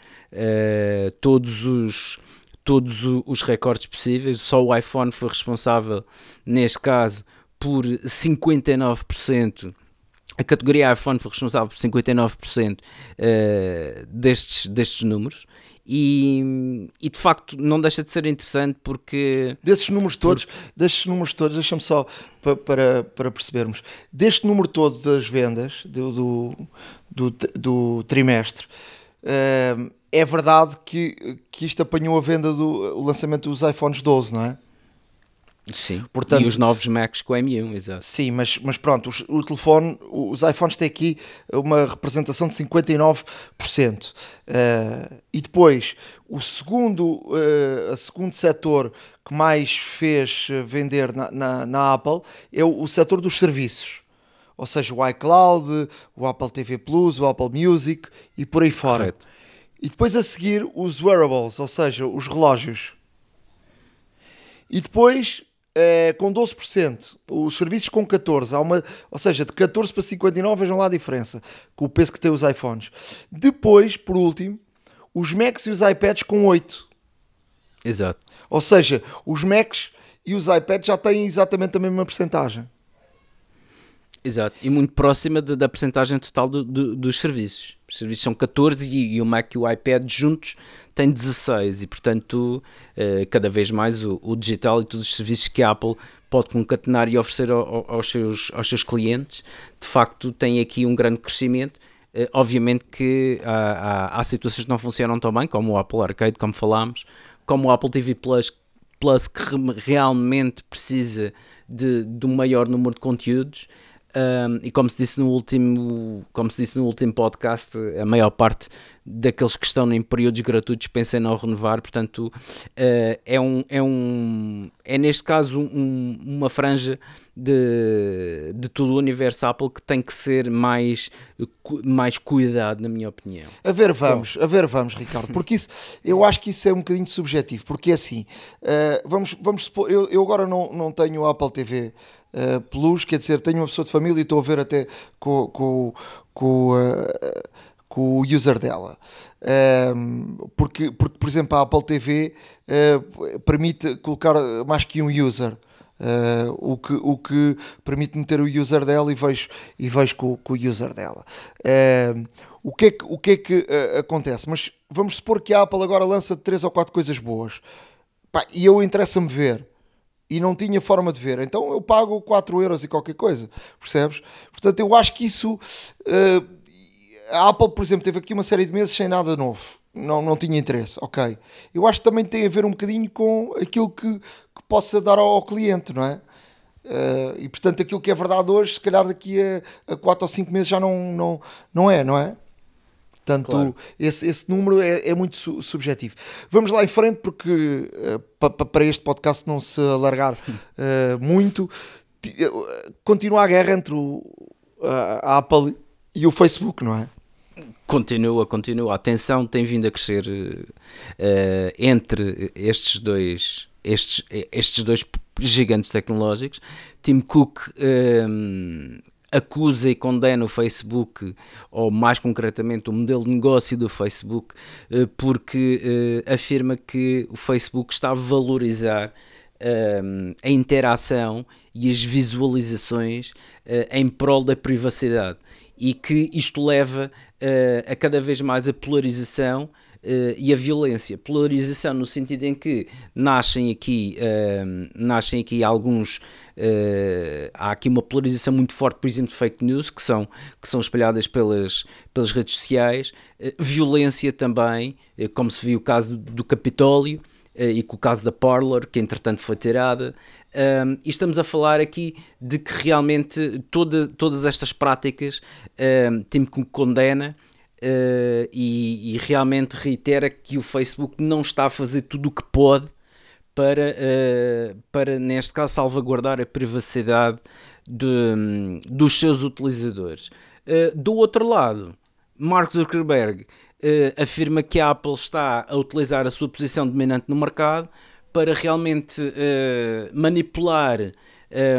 todos os todos os recordes possíveis. Só o iPhone foi responsável, neste caso, por 59%. A categoria iPhone foi responsável por 59% uh, eh, destes, destes números. E, e, de facto não deixa de ser interessante porque desses números todos, por... destes números todos, deixa-me só para, para, para, percebermos, deste número todo das vendas do, do, do, do trimestre, uh, é verdade que, que isto apanhou a venda do lançamento dos iPhones 12, não é? Sim, Portanto, e os novos Macs com M1, exato. Sim, mas, mas pronto, os, o telefone, os iPhones têm aqui uma representação de 59%. Uh, eh, e depois, o segundo, uh, a segundo setor que mais fez vender na, na, na Apple é o, o setor dos serviços. Ou seja, o iCloud, o Apple TV Plus, o Apple Music e por aí fora. Correto. E depois a seguir os wearables, ou seja, os relógios. E depois é, com 12%, os serviços com 14%, há uma, ou seja, de 14 para 59, vejam lá a diferença, com o peso que tem os iPhones. Depois, por último, os Macs e os iPads com 8%. Exato. Ou seja, os Macs e os iPads já têm exatamente a mesma porcentagem. Exato, e muito próxima da, da percentagem total do, do, dos serviços. Os serviços são 14 e, e, o Mac e o iPad juntos têm 16 e, portanto, uh, cada vez mais o, o, digital e todos os serviços que a Apple pode concatenar e oferecer ao, ao, aos, seus, aos seus clientes, de facto, tem aqui um grande crescimento. Uh, obviamente que há, há, há, situações que não funcionam tão bem, como o Apple Arcade, como falámos, como o Apple TV Plus, Plus que realmente precisa de, de um maior número de conteúdos um, e como se disse no último como se disse no último podcast a maior parte daqueles que estão em períodos gratuitos pensam em não renovar portanto uh, é um é um é neste caso um, uma franja de, de todo o universo Apple que tem que ser mais mais cuidado na minha opinião a ver vamos Bom. a ver vamos Ricardo porque isso eu acho que isso é um bocadinho subjetivo porque é assim uh, vamos vamos supor eu, eu agora não não tenho Apple TV uh, Plus, quer dizer, tenho uma pessoa de família e estou a ver até com, com, com, uh, com o user dela. Ehm, porque, porque, por exemplo, a Apple TV eh, permite colocar mais que um user. Uh, o, que, o que permite meter o user dela e vejo, e vejo com, com o user dela. Uh, o que é que, o que, é que uh, acontece? Mas vamos supor que a Apple agora lança três ou quatro coisas boas. Pá, e eu interessa-me ver e não tinha forma de ver. Então eu pago 4 euros e qualquer coisa, percebes? Portanto, eu acho que isso. Uh, a Apple, por exemplo, teve aqui uma série de meses sem nada novo. Não, não tinha interesse, ok. Eu acho que também tem a ver um bocadinho com aquilo que, que possa dar ao, ao cliente, não é? Uh, e portanto, aquilo que é verdade hoje, se calhar daqui a, a 4 ou 5 meses já não, não, não é, não é? Portanto, claro. esse, esse número é, é muito su subjetivo. Vamos lá em frente, porque uh, pa, pa, para este podcast não se alargar uh, muito, uh, continua a guerra entre o, a Apple e o Facebook, não é? Continua, continua. A tensão tem vindo a crescer entre estes dois, estes, estes dois gigantes tecnológicos. Tim Cook acusa e condena o Facebook, ou mais concretamente o modelo de negócio do Facebook, uh, porque uh, afirma que o Facebook está a valorizar a interação e as visualizações em prol da privacidade. E que isto leva a cada vez mais a polarização e a violência. Polarização no sentido em que nascem aqui, uh, nascem aqui alguns. Uh, há aqui uma polarização muito forte, por exemplo, de fake news que são, que são espalhadas pelas, pelas redes sociais, violência também, como se viu o caso do, Capitólio e com o caso da Parler, que entretanto foi tirada. Um, e estamos a falar aqui de que realmente toda, todas estas práticas um, Tim condena uh, e, e, realmente reitera que o Facebook não está a fazer tudo o que pode para, uh, para neste caso, salvaguardar a privacidade de, dos seus utilizadores. Uh, do outro lado, Mark Zuckerberg afirma que a Apple está a utilizar a sua posição dominante no mercado para realmente manipular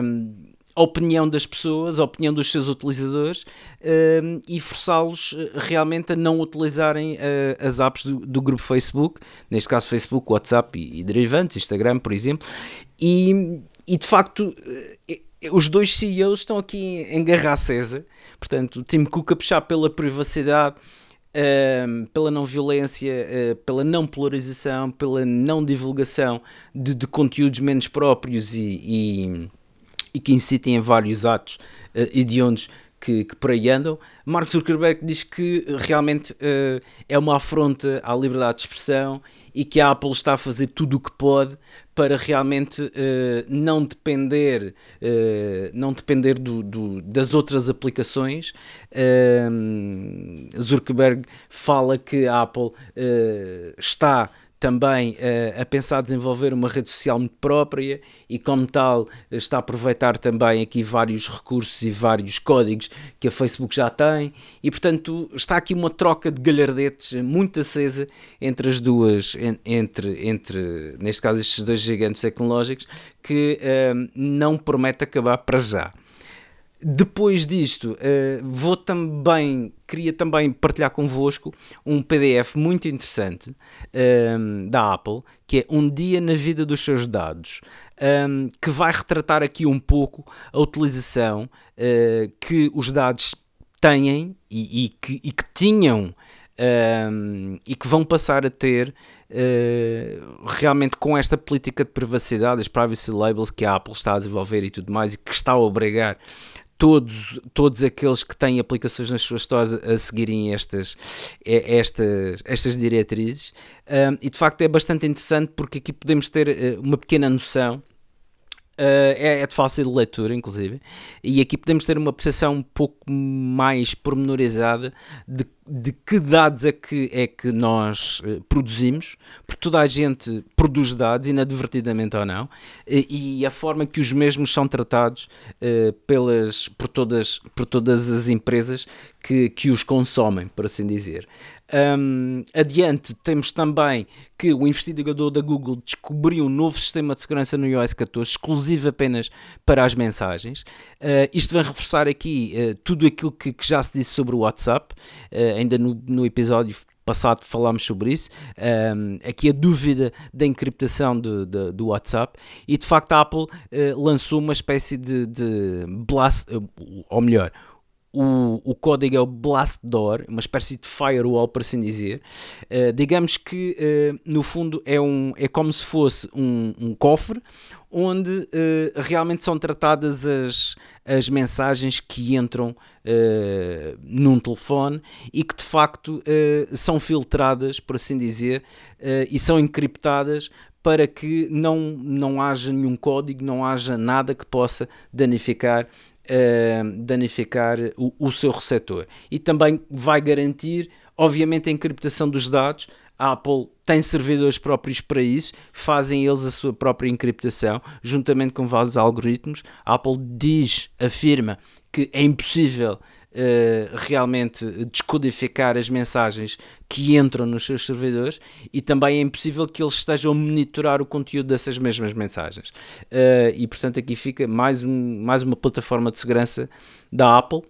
um, a opinião das pessoas, a opinião dos seus utilizadores uh, e forçá-los eh, realmente a não utilizarem uh, as apps do, do, grupo Facebook, neste caso Facebook, WhatsApp e, e derivantes, Instagram, por exemplo, e, e de facto os dois CEOs estão aqui em guerra acesa, portanto, o Tim Cook a puxar pela privacidade. Uh, pela não violência, uh, pela não polarização, pela não divulgação de, de conteúdos menos próprios e, e, e que incitem a vários atos uh, hediondos que, que, por aí andam. Mark Zuckerberg diz que realmente uh, é uma afronta à liberdade de expressão e que a Apple está a fazer tudo o que pode para realmente uh, não depender, uh, não depender do, do, das outras aplicações. Zuckerberg fala que a Apple está também uh, a pensar desenvolver uma rede social muito própria e, como tal, está a aproveitar também aqui vários recursos e vários códigos que a Facebook já tem, e portanto está aqui uma troca de galhardetes muito acesa entre as duas, entre, entre neste caso, estes dois gigantes tecnológicos, que uh, não promete acabar para já. Depois disto, uh, vou também, queria também partilhar convosco um PDF muito interessante ehm, da Apple, que é Um Dia na Vida dos Seus Dados, ehm, que vai retratar aqui um pouco a utilização uh, que os dados têm e, que, e que, tinham ehm, e que vão passar a ter uh, realmente com esta política de privacidade, as privacy labels que a Apple está a desenvolver e tudo mais, e que está a obrigar todos, todos aqueles que têm aplicações nas suas stores a seguirem estas, estas, estas diretrizes. Um, e de facto é bastante interessante porque aqui podemos ter uh, uma pequena noção. Uh, é, é, de fácil leitura, inclusive, e aqui podemos ter uma percepção um pouco mais pormenorizada de de que dados é que, é que nós uh, produzimos, porque toda a gente produz dados, inadvertidamente ou não, e, e a forma que os mesmos são tratados uh, pelas, por, todas, por todas as empresas que, que os consomem, por assim dizer. Um, adiante, temos também que o investigador da Google descobriu um novo sistema de segurança no iOS 14, exclusivo apenas para as mensagens. Uh, isto vai reforçar aqui uh, tudo aquilo que, que, já se disse sobre o WhatsApp, uh, ainda no, no episódio passado falámos sobre isso, um, aqui a dúvida da encriptação de, de, do WhatsApp. E de facto a Apple uh, lançou uma espécie de, de blast, ou melhor, o, o código é o Blast Door, uma espécie de firewall, por assim dizer. Uh, digamos que, uh, no fundo, é, um, é como se fosse um, um cofre onde uh, realmente são tratadas as, as mensagens que entram num telefone e que, de facto, são filtradas, por assim dizer, e são encriptadas para que não, não haja nenhum código, não haja nada que possa danificar uh, danificar o, o seu receptor. E também vai garantir, obviamente, a encriptação dos dados. A Apple tem servidores próprios para isso, fazem eles a sua própria encriptação, juntamente com vários algoritmos. A Apple diz, afirma que é impossível uh, realmente descodificar as mensagens que entram nos seus servidores e também é impossível que eles estejam a monitorar o conteúdo dessas mesmas mensagens. Uh, e portanto aqui fica mais, um, mais uma plataforma de segurança da Apple.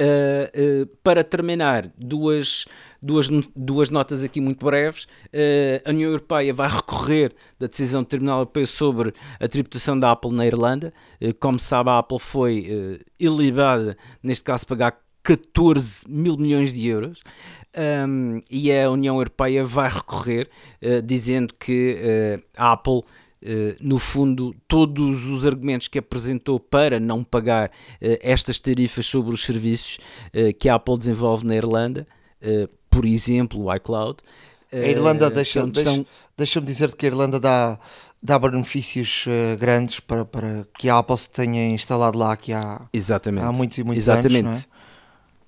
Uh, para terminar, duas duas, duas notas aqui muito breves. Uh, a União Europeia vai recorrer da decisão do Tribunal Europeu sobre a tributação da Apple na Irlanda. Uh, como sabe, a Apple foi uh, ilibada, neste caso, pagar 14 mil milhões de euros. Um, e a União Europeia vai recorrer, uh, dizendo que a Apple, no fundo, todos os argumentos que apresentou para não pagar estas tarifas sobre os serviços que a Apple desenvolve na Irlanda, por exemplo, o iCloud. A Irlanda, uh, deixa, deixa, deixa-me dizer que a Irlanda dá, dá benefícios uh, grandes para, para que a Apple se tenha instalado lá aqui há, Exatamente. há muitos e muitos Exatamente. anos. É?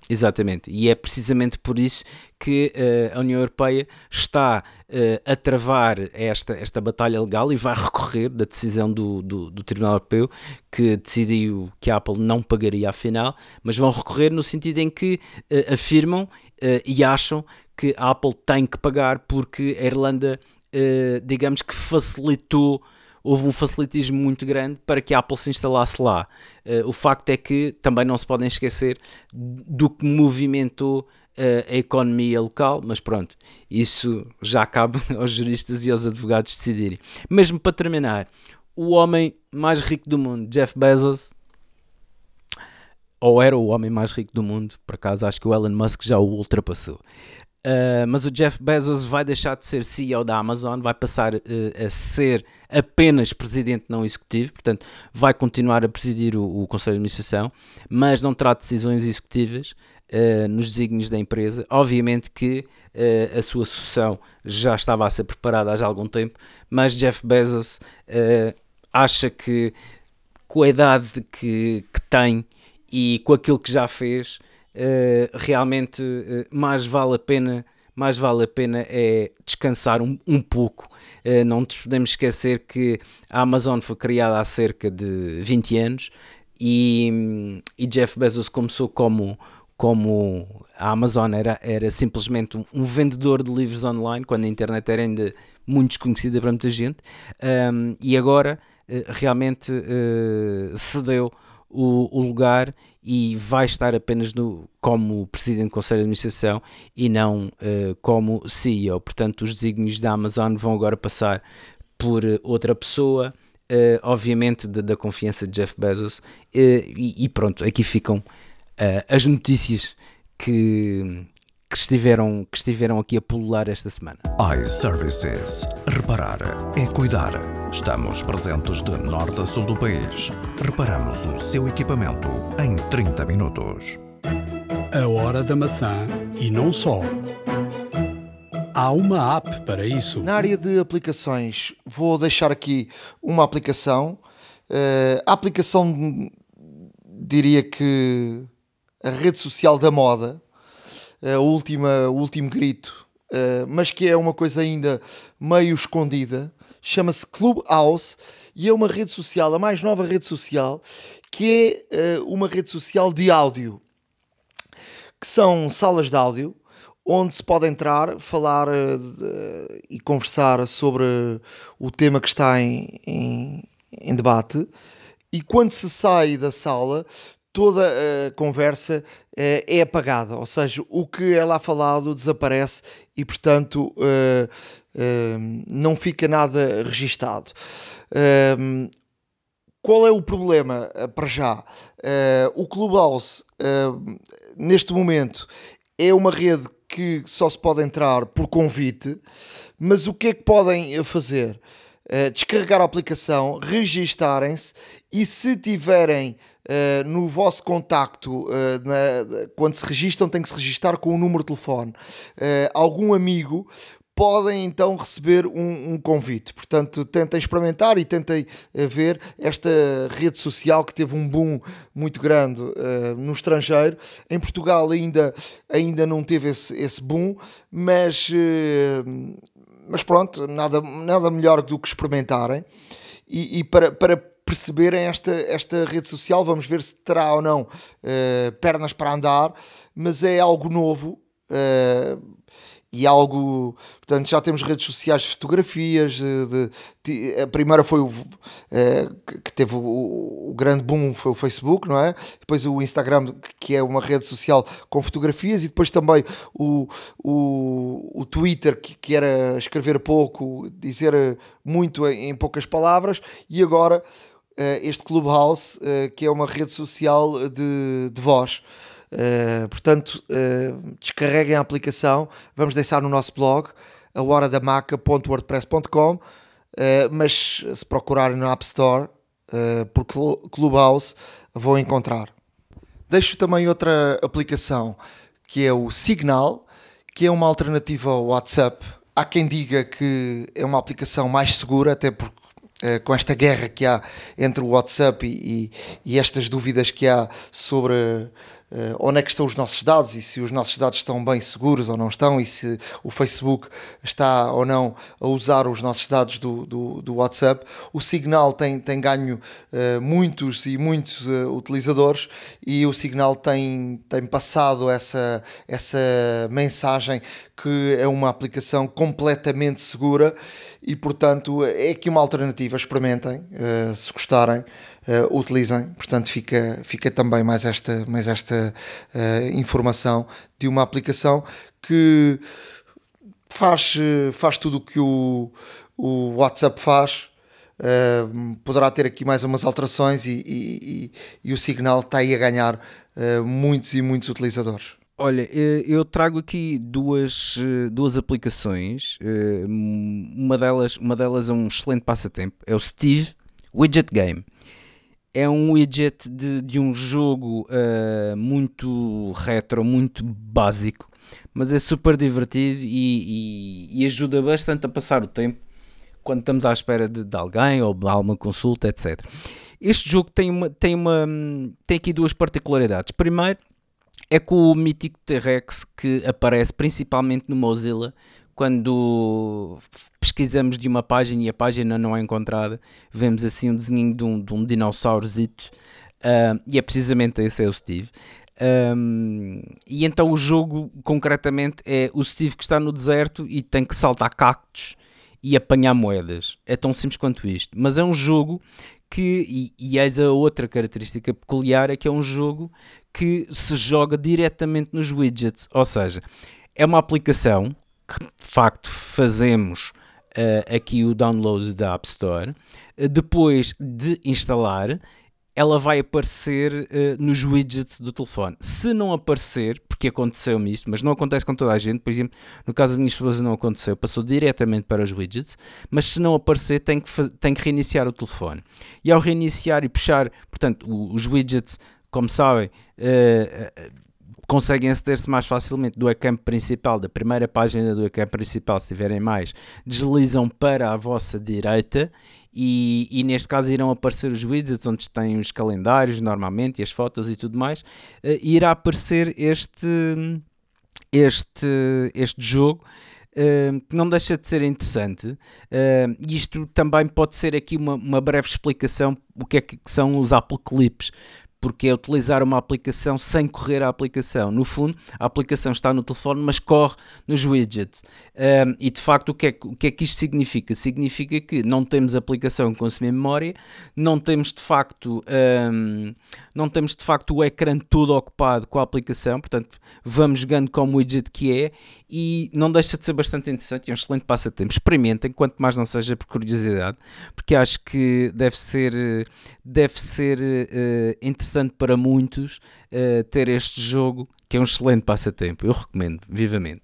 Exatamente, e é precisamente por isso que uh, a União Europeia está uh, a travar esta, esta batalha legal e vai recorrer da decisão do, do, do, Tribunal Europeu que decidiu que a Apple não pagaria afinal, mas vão recorrer no sentido em que uh, afirmam e acham que a Apple tem que pagar porque a Irlanda, digamos que facilitou houve um facilitismo muito grande para que a Apple se instalasse lá. Uh, o facto é que também não se podem esquecer do que movimentou uh, a economia local, mas pronto, isso já cabe aos juristas e aos advogados decidirem. Mesmo para terminar, o homem mais rico do mundo, Jeff Bezos, ou era o homem mais rico do mundo, por acaso acho que o Elon Musk já o ultrapassou. Uh, mas o Jeff Bezos vai deixar de ser CEO da Amazon, vai passar uh, a ser apenas presidente não executivo, portanto, vai continuar a presidir o, o Conselho de Administração, mas não terá decisões executivas uh, nos desígnios da empresa. Obviamente que a sua sucessão já estava a ser preparada há algum tempo, mas Jeff Bezos acha que com a idade que, que tem e com aquilo que já fez realmente uh, mais vale a pena mais vale a pena é descansar um, um pouco. Uh, não nos podemos esquecer que a Amazon foi criada há cerca de 20 anos e, e Jeff Bezos começou como, como a Amazon era, era simplesmente um, vendedor de livros online, quando a internet era ainda muito desconhecida para muita gente, um, e agora realmente uh, cedeu o, o, lugar e vai estar apenas no, como Presidente do Conselho de Administração e não uh, como CEO. Portanto, os desígnios da Amazon vão agora passar por outra pessoa, uh, obviamente da, da, confiança de Jeff Bezos, uh, e, e, pronto, aqui ficam as notícias que, que estiveram, que estiveram aqui a pulular esta semana. iServices. Reparar é cuidar. Estamos presentes de norte a sul do país. Reparamos o seu equipamento em 30 minutos. A hora da maçã e não só. Há uma app para isso. Na área de aplicações, vou deixar aqui uma aplicação. Uh, a aplicação, diria que a rede social da moda, a última, o último grito, uh, mas que é uma coisa ainda meio escondida. Chama-se Clubhouse e é uma rede social, a mais nova rede social, que é uh, uma rede social de áudio, que são salas de áudio onde se pode entrar, falar de, e conversar sobre o tema que está em, em, em debate. E quando se sai da sala, toda a conversa uh, é apagada, ou seja, o que é lá falado desaparece e, portanto, uh, uh, não fica nada registado. qual é o problema para já? o Clubhouse, neste momento, é uma rede que só se pode entrar por convite, mas o que é que podem fazer? descarregar a aplicação, registarem-se e se tiverem uh, no vosso contacto, uh, na, quando se registram, tem que se registar com o número de telefone. Uh, algum amigo podem então receber um, um, convite. Portanto, tentem experimentar e tentem ver esta rede social que teve um boom muito grande uh, no estrangeiro. Em Portugal ainda, ainda não teve esse, esse boom, mas, uh, mas pronto, nada, nada melhor do que experimentarem. E, e para, para perceberem esta, esta rede social. Vamos ver se terá ou não uh, pernas para andar, mas é algo novo. Uh, e algo, portanto, já temos redes sociais de fotografias, de, de, a primeira foi o é, que teve o, o, grande boom foi o Facebook, não é? Depois o Instagram, que é uma rede social com fotografias, e depois também o, o, o Twitter, que, que era escrever pouco, dizer muito em, em poucas palavras, e agora eh, este Clubhouse, eh, que é uma rede social de, de voz. Uh, portanto, descarreguem a aplicação, vamos deixar no nosso blog, a horadamaca.wordpress.com, uh, mas se procurarem no App Store por Clubhouse, vão encontrar. Deixo também outra aplicação, que é o Signal, que é uma alternativa ao WhatsApp. Há quem diga que é uma aplicação mais segura, até porque com esta guerra que há entre o WhatsApp e, e, e estas dúvidas que há sobre uh, onde é que estão os nossos dados e se os nossos dados estão bem seguros ou não estão e se o Facebook está ou não a usar os nossos dados do, do, do WhatsApp. O Signal tem, tem ganho uh, muitos e muitos uh, utilizadores e o Signal tem, tem passado essa, essa mensagem que é uma aplicação completamente segura e, portanto, é aqui uma alternativa. Experimentem, uh, se gostarem, uh, utilizem. Portanto, fica, fica também mais esta, mais esta uh, informação de uma aplicação que faz, faz tudo o que o, o WhatsApp faz. Uh, poderá ter aqui mais umas alterações e, e, e, e o Signal está aí a ganhar uh, muitos e muitos utilizadores. Olha, eh, eu trago aqui duas, eh, duas aplicações. Eh, uma delas, uma delas é um excelente passatempo. É o Steve Widget Game. É um widget de, de um jogo uh, muito retro, muito básico, mas é super divertido e, e, e, ajuda bastante a passar o tempo quando estamos à espera de, de alguém ou de alguma consulta, etc. Este jogo tem, uma, tem, uma, tem aqui duas particularidades. Primeiro, é com o mítico T-Rex que aparece principalmente no Mozilla quando pesquisamos de uma página e a página não é encontrada, vemos assim um desenho de um, de um uh, e é precisamente esse é o Steve. Um, e então o jogo concretamente é o Steve que está no deserto e tem que saltar cactos e apanhar moedas. É tão simples quanto isto. Mas é um jogo que, e, e eis a outra característica peculiar, é que é um jogo que se joga diretamente nos widgets, ou seja, é uma aplicação que de facto fazemos uh, aqui o download da App Store, uh, depois de instalar ela vai aparecer uh, nos widgets do telefone. Se não aparecer, porque aconteceu-me isto, mas não acontece com toda a gente, por exemplo, no caso da minha esposa não aconteceu, passou diretamente para os widgets, mas se não aparecer, tem que, tem que reiniciar o telefone. E ao reiniciar e puxar, portanto, os widgets como sabem, uh, conseguem aceder-se mais facilmente do ecrã principal, da primeira página do ecrã principal, se tiverem mais, deslizam para a vossa direita e, e, neste caso irão aparecer os widgets onde têm os calendários normalmente e as fotos e tudo mais. Uh, irá aparecer este, este, este jogo. Uh, que não deixa de ser interessante. Uh, isto também pode ser aqui uma, uma breve explicação o que é que são os Apple Clips, porque é utilizar uma aplicação sem correr a aplicação. No fundo, a aplicação está no telefone, mas corre nos widgets. Um, e de facto, o que, é, o que é que isto significa? Significa que não temos aplicação com consumir memória, não temos de facto, um, não temos de facto o ecrã todo ocupado com a aplicação, portanto, vamos jogando como widget que é e não deixa de ser bastante interessante e é um excelente passatempo. Experimentem, quanto mais não seja por curiosidade, porque acho que deve ser, deve ser uh, interessante para muitos uh, ter este jogo, que é um excelente passatempo. Eu recomendo vivamente.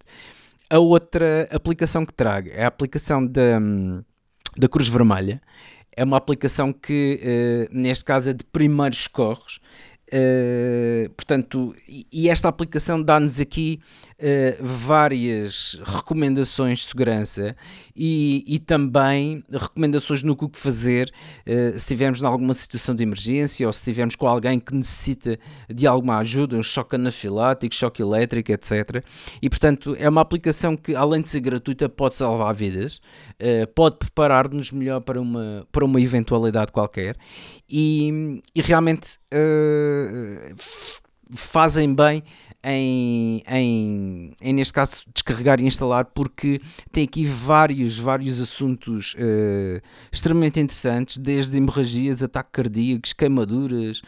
A outra aplicação que trago é a aplicação da, da Cruz Vermelha. É uma aplicação que, uh, neste caso, é de primeiros socorros portanto, e esta aplicação dá-nos aqui uh, várias recomendações de segurança e, e, também recomendações no que fazer uh, se estivermos em alguma situação de emergência ou se estivermos com alguém que necessita de alguma ajuda, um choque anafilático, choque elétrico, etc. E portanto, é uma aplicação que, além de ser gratuita, pode salvar vidas, pode preparar-nos melhor para uma, para uma eventualidade qualquer e, e realmente uh, fazem bem em, em, em, neste caso, descarregar e instalar, porque tem aqui vários, vários assuntos uh, extremamente interessantes, desde hemorragias, ataques cardíacos, queimaduras,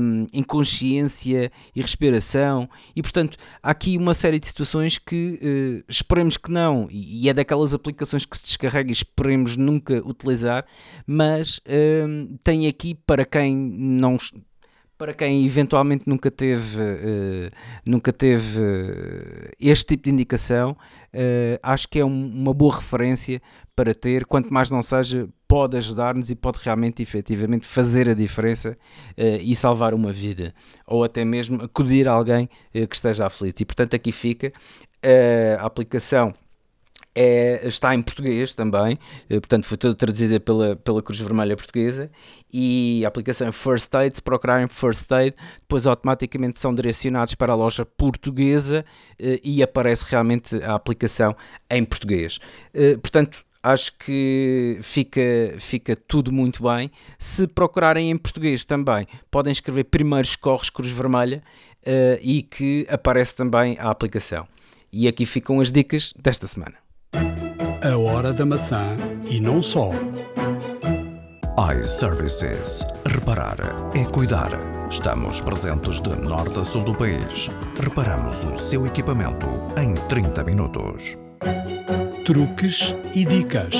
um, inconsciência e respiração, e portanto há aqui uma série de situações que uh, esperemos que não, e é daquelas aplicações que se descarrega e esperemos nunca utilizar, mas um, tem aqui para quem não para quem eventualmente nunca teve, uh, nunca teve uh, este tipo de indicação, uh, acho que é um, uma boa referência para ter, quanto mais não seja, pode ajudar-nos e pode realmente, efetivamente, fazer a diferença e salvar uma vida, ou até mesmo acudir alguém que esteja aflito. E portanto aqui fica a aplicação é, está em português também, eh, portanto foi toda traduzida pela, pela Cruz Vermelha Portuguesa e a aplicação é First Aid, se procurarem First Aid, depois automaticamente são direcionados para a loja portuguesa eh, e aparece realmente a aplicação em português. Eh, portanto, acho que fica, fica tudo muito bem. Se procurarem em português também, podem escrever Primeiros Corres Cruz Vermelha e que aparece também a aplicação. E aqui ficam as dicas desta semana. A hora da maçã e não só. iServices. Reparar é cuidar. Estamos presentes de norte a sul do país. Reparamos o seu equipamento em 30 minutos. Truques e dicas.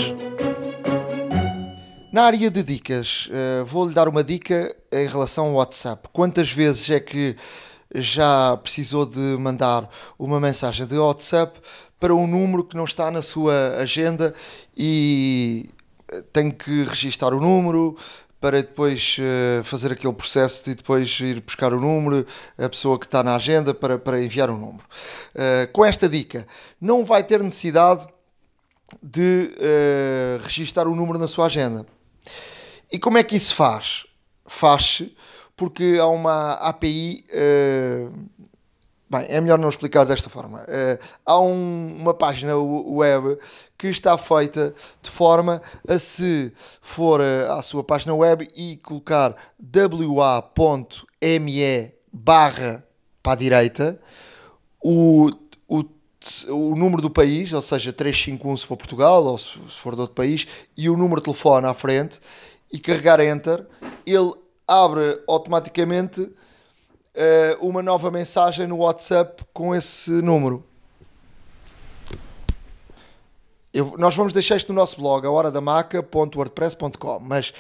Na área de dicas, uh, vou-lhe dar uma dica em relação ao WhatsApp. Quantas vezes é que já precisou de mandar uma mensagem de WhatsApp para um número que não está na sua agenda e eh, tem que registar o número para depois uh, fazer aquele processo de depois ir buscar o número, a pessoa que está na agenda para, para enviar o número. Uh, com esta dica, não vai ter necessidade de registar o número na sua agenda. E como é que isso faz? Faz-se porque há uma API uh, Bem, é melhor não explicar desta forma. Uh, há um, uma página web que está feita de forma a se for uh, à sua página web e colocar wa.me barra para a direita o, o, o número do país, ou seja, 351 se for Portugal ou se, se for de outro país, e o número de telefone à frente e carregar Enter, ele abre automaticamente uh, uma nova mensagem no WhatsApp com esse número. Eu, nós vamos deixar isto no nosso blog, a horadamaca.wordpress.com, mas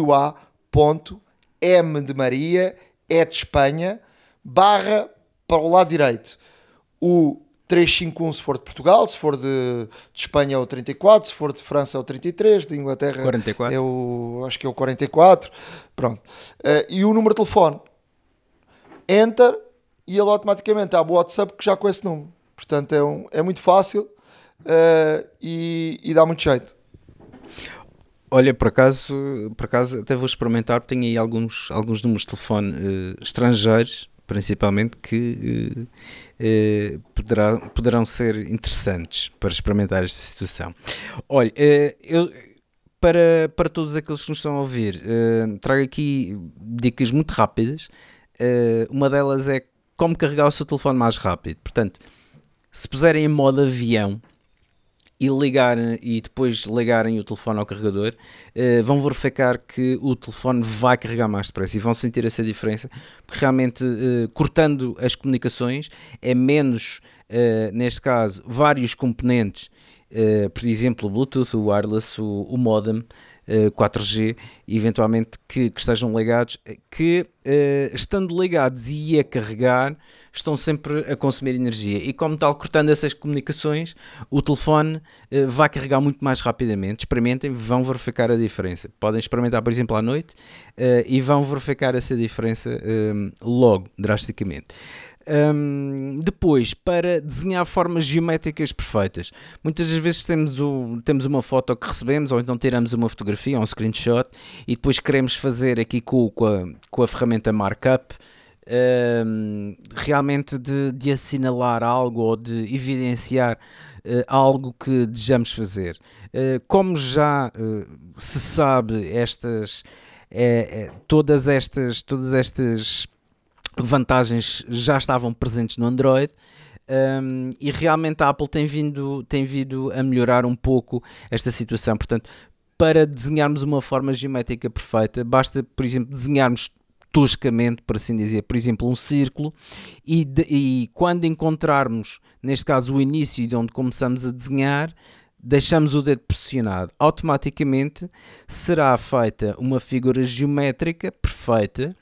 wa.m de Maria, é de Espanha, barra para o lado direito. O 351 se for de Portugal, se for de, de, Espanha é o 34, se for de França é o 33, de Inglaterra 44. é o acho que é o 44. Pronto. Uh, e o número de telefone enter e ele automaticamente abre o WhatsApp que já com esse número. Portanto, é, um, é muito fácil uh, e, e, dá muito jeito. Olha, por acaso, por acaso até vou experimentar, tenho aí alguns, alguns números de telefone uh, estrangeiros, principalmente, que uh, poderá, poderão ser interessantes para experimentar esta situação. Olha, eu para, para todos aqueles que nos estão a ouvir, trago aqui dicas muito rápidas uma delas é como carregar o seu telefone mais rápido. Portanto, se puserem em modo avião e ligarem e depois ligarem o telefone ao carregador, uh, vão verificar que o telefone vai carregar mais depressa e vão sentir essa diferença, porque realmente uh, cortando as comunicações é menos, neste caso, vários componentes, por exemplo, o Bluetooth, o wireless, o, o modem, 4G, eventualmente que, que, estejam ligados, que uh, estando ligados e a carregar, estão sempre a consumir energia. E como tal, cortando essas comunicações, o telefone vai carregar muito mais rapidamente. Experimentem, vão verificar a diferença. Podem experimentar, por exemplo, à noite e vão verificar essa diferença logo, drasticamente. Um, depois, para desenhar formas geométricas perfeitas, muitas das vezes temos, o, temos uma foto que recebemos, ou então tiramos uma fotografia, um screenshot, e depois queremos fazer aqui com, com, a, com a ferramenta Markup. Um, realmente de, de, assinalar algo ou de evidenciar uh, algo que desejamos fazer. Uh, como já uh, se sabe, estas, todas estas, todas estas vantagens já estavam presentes no Android. Um, e realmente a Apple tem vindo, tem vindo a melhorar um pouco esta situação. Portanto, para desenharmos uma forma geométrica perfeita, basta, por exemplo, desenharmos toscamente, por assim dizer, por exemplo, um círculo, e, de, e quando encontrarmos, neste caso, o início de onde começamos a desenhar, deixamos o dedo pressionado, automaticamente será feita uma figura geométrica perfeita,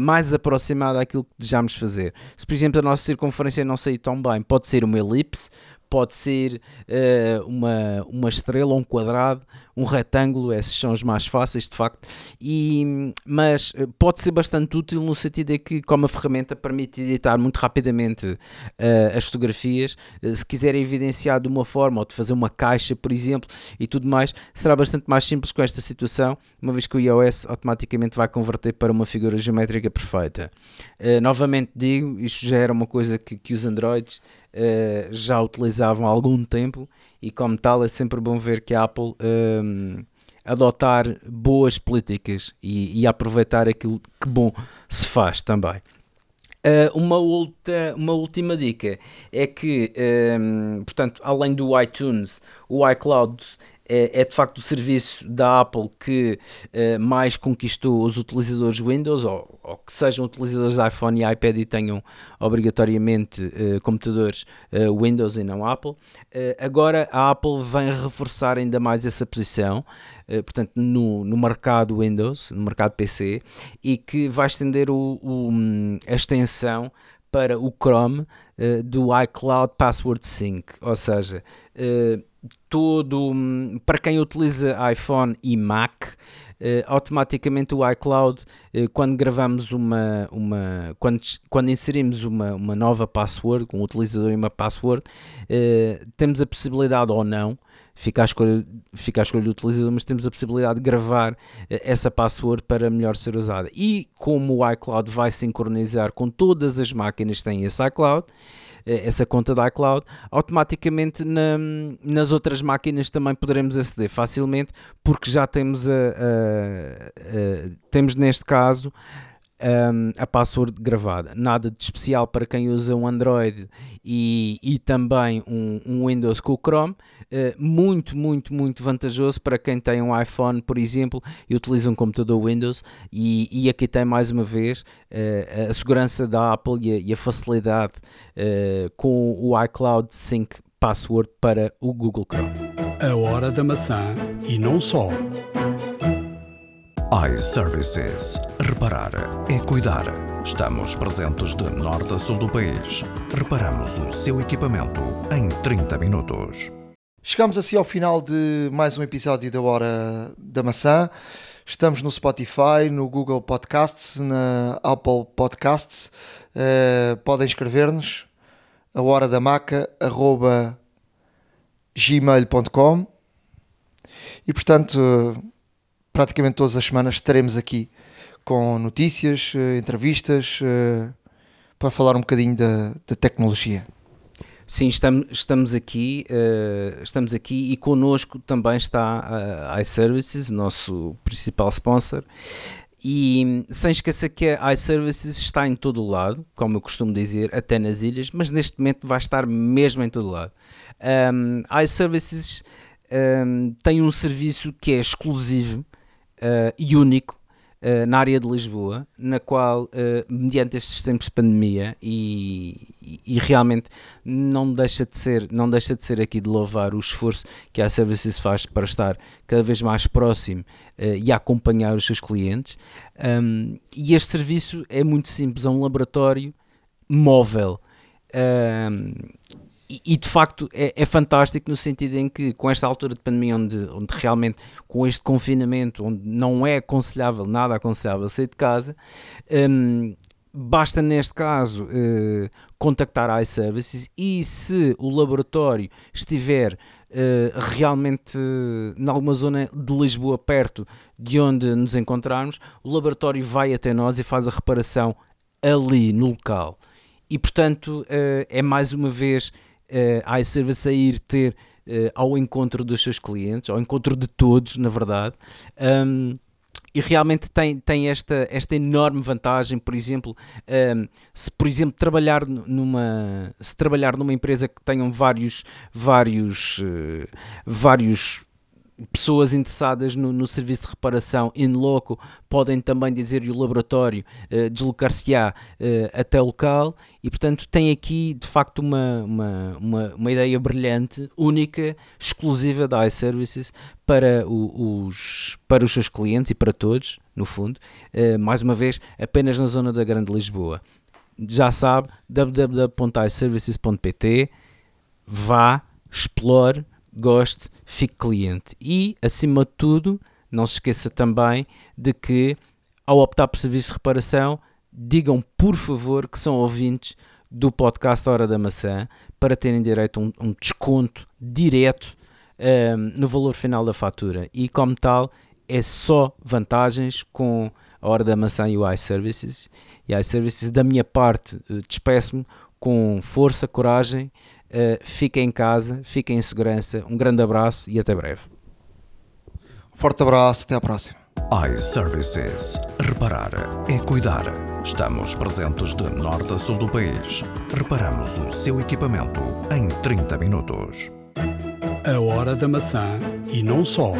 mais aproximada àquilo que desejamos fazer. Se, por exemplo, a nossa circunferência não sair tão bem, pode ser uma elipse, pode ser uh, uma, uma estrela, um quadrado, um retângulo, esses são os mais fáceis de facto, e, mas eh, pode ser bastante útil no sentido de que, como a ferramenta permite editar muito rapidamente uh, as fotografias, uh, se quiserem evidenciar de uma forma ou de fazer uma caixa, por exemplo, e tudo mais, será bastante mais simples com esta situação, uma vez que o iOS automaticamente vai converter para uma figura geométrica perfeita. Uh, novamente digo, isto já era uma coisa que, que os Androids já utilizavam há algum tempo e como tal é sempre bom ver que a Apple um, adotar boas políticas e, e, aproveitar aquilo que bom se faz também. Uh, uma, outra, uma última dica é que, um, portanto, além do iTunes, o iCloud é, é, de facto o serviço da Apple que uh, mais conquistou os utilizadores Windows, ou, ou, que sejam utilizadores de iPhone e iPad e tenham obrigatoriamente uh, computadores uh, Windows e não Apple. agora a Apple vem reforçar ainda mais essa posição, portanto, no, no mercado Windows, no mercado PC, e que vai estender o, o a extensão para o Chrome do iCloud Password Sync, ou seja, todo para quem utiliza iPhone e Mac Uh, automaticamente o iCloud, uh, quando gravamos uma, uma quando, quando inserimos uma, uma nova password, um utilizador e uma password, uh, temos a possibilidade ou não, fica a, escolha, fica a escolha do utilizador, mas temos a possibilidade de gravar essa password para melhor ser usada. E como o iCloud vai sincronizar com todas as máquinas que têm esse iCloud, eh, essa conta da iCloud, automaticamente na, nas outras máquinas também poderemos aceder facilmente, porque já temos, a, a, a temos neste caso um, a password gravada. Nada de especial para quem usa um Android e, e também um, um Windows com o Chrome. Uh, muito, muito, muito vantajoso para quem tem um iPhone, por exemplo, e utiliza um computador Windows. E, e aqui tem mais uma vez uh, a segurança da Apple e a, e a facilidade uh, com o iCloud Sync Password para o Google Chrome. A hora da maçã e não só iServices. Reparar é cuidar. Estamos presentes de norte a sul do país. Reparamos o seu equipamento em 30 minutos. Chegamos assim ao final de mais um episódio da Hora da Maçã. Estamos no Spotify, no Google Podcasts, na Apple Podcasts. Uh, podem escrever-nos a hora da maca gmail.com e portanto praticamente todas as semanas estaremos aqui com notícias, eh, entrevistas, eh, para falar um bocadinho da, da tecnologia. Sim, estamos, estamos aqui, uh, estamos aqui e connosco também está a iServices, nosso principal sponsor. E sem esquecer que a iServices está em todo o lado, como eu costumo dizer, até nas ilhas, mas neste momento vai estar mesmo em todo o lado. Um, iServices um, tem um serviço que é exclusivo uh, e único uh, na área de Lisboa, na qual, uh, mediante estes tempos de pandemia, e, e, e, realmente não deixa, de ser, não deixa de ser aqui de louvar o esforço que a Services faz para estar cada vez mais próximo e acompanhar os seus clientes. Um, e este serviço é muito simples, é um laboratório móvel. Um, e, de facto é, é, fantástico no sentido em que com esta altura de pandemia onde, onde realmente com este confinamento onde não é aconselhável, nada aconselhável sair de casa um, basta neste caso uh, contactar a iServices e se o laboratório estiver uh, realmente uh, em alguma zona de Lisboa perto de onde nos encontrarmos, o laboratório vai até nós e faz a reparação ali no local. E portanto uh, é mais uma vez a iService a ir ter uh, ao encontro dos seus clientes, ao encontro de todos, na verdade. Um, e realmente tem, tem esta, esta enorme vantagem, por exemplo, um, se por exemplo trabalhar numa se trabalhar numa empresa que tenham vários vários uh, vários pessoas interessadas no, no, serviço de reparação in loco podem também dizer o laboratório uh, deslocar-se-á uh, até o local e portanto tem aqui de facto uma, uma, uma, uma ideia brilhante, única, exclusiva da iServices para o, os, para os seus clientes e para todos, no fundo, uh, mais uma vez apenas na zona da Grande Lisboa. Já sabe, www.iservices.pt vá, explore goste, fique cliente. E, acima de tudo, não se esqueça também de que, ao optar por serviço de reparação, digam por favor que são ouvintes do podcast Hora da Maçã para terem direito a um, um desconto direto um, no valor final da fatura. E, como tal, é só vantagens com a Hora da Maçã e o iServices. E iServices, da minha parte, eh, despeço-me com força, coragem Uh, fiquem em casa, fiquem em segurança. Um grande abraço e até breve. Forte abraço, até à próxima. iServices. Reparar é cuidar. Estamos presentes de norte a sul do país. Reparamos o seu equipamento em 30 minutos. A hora da maçã e não só.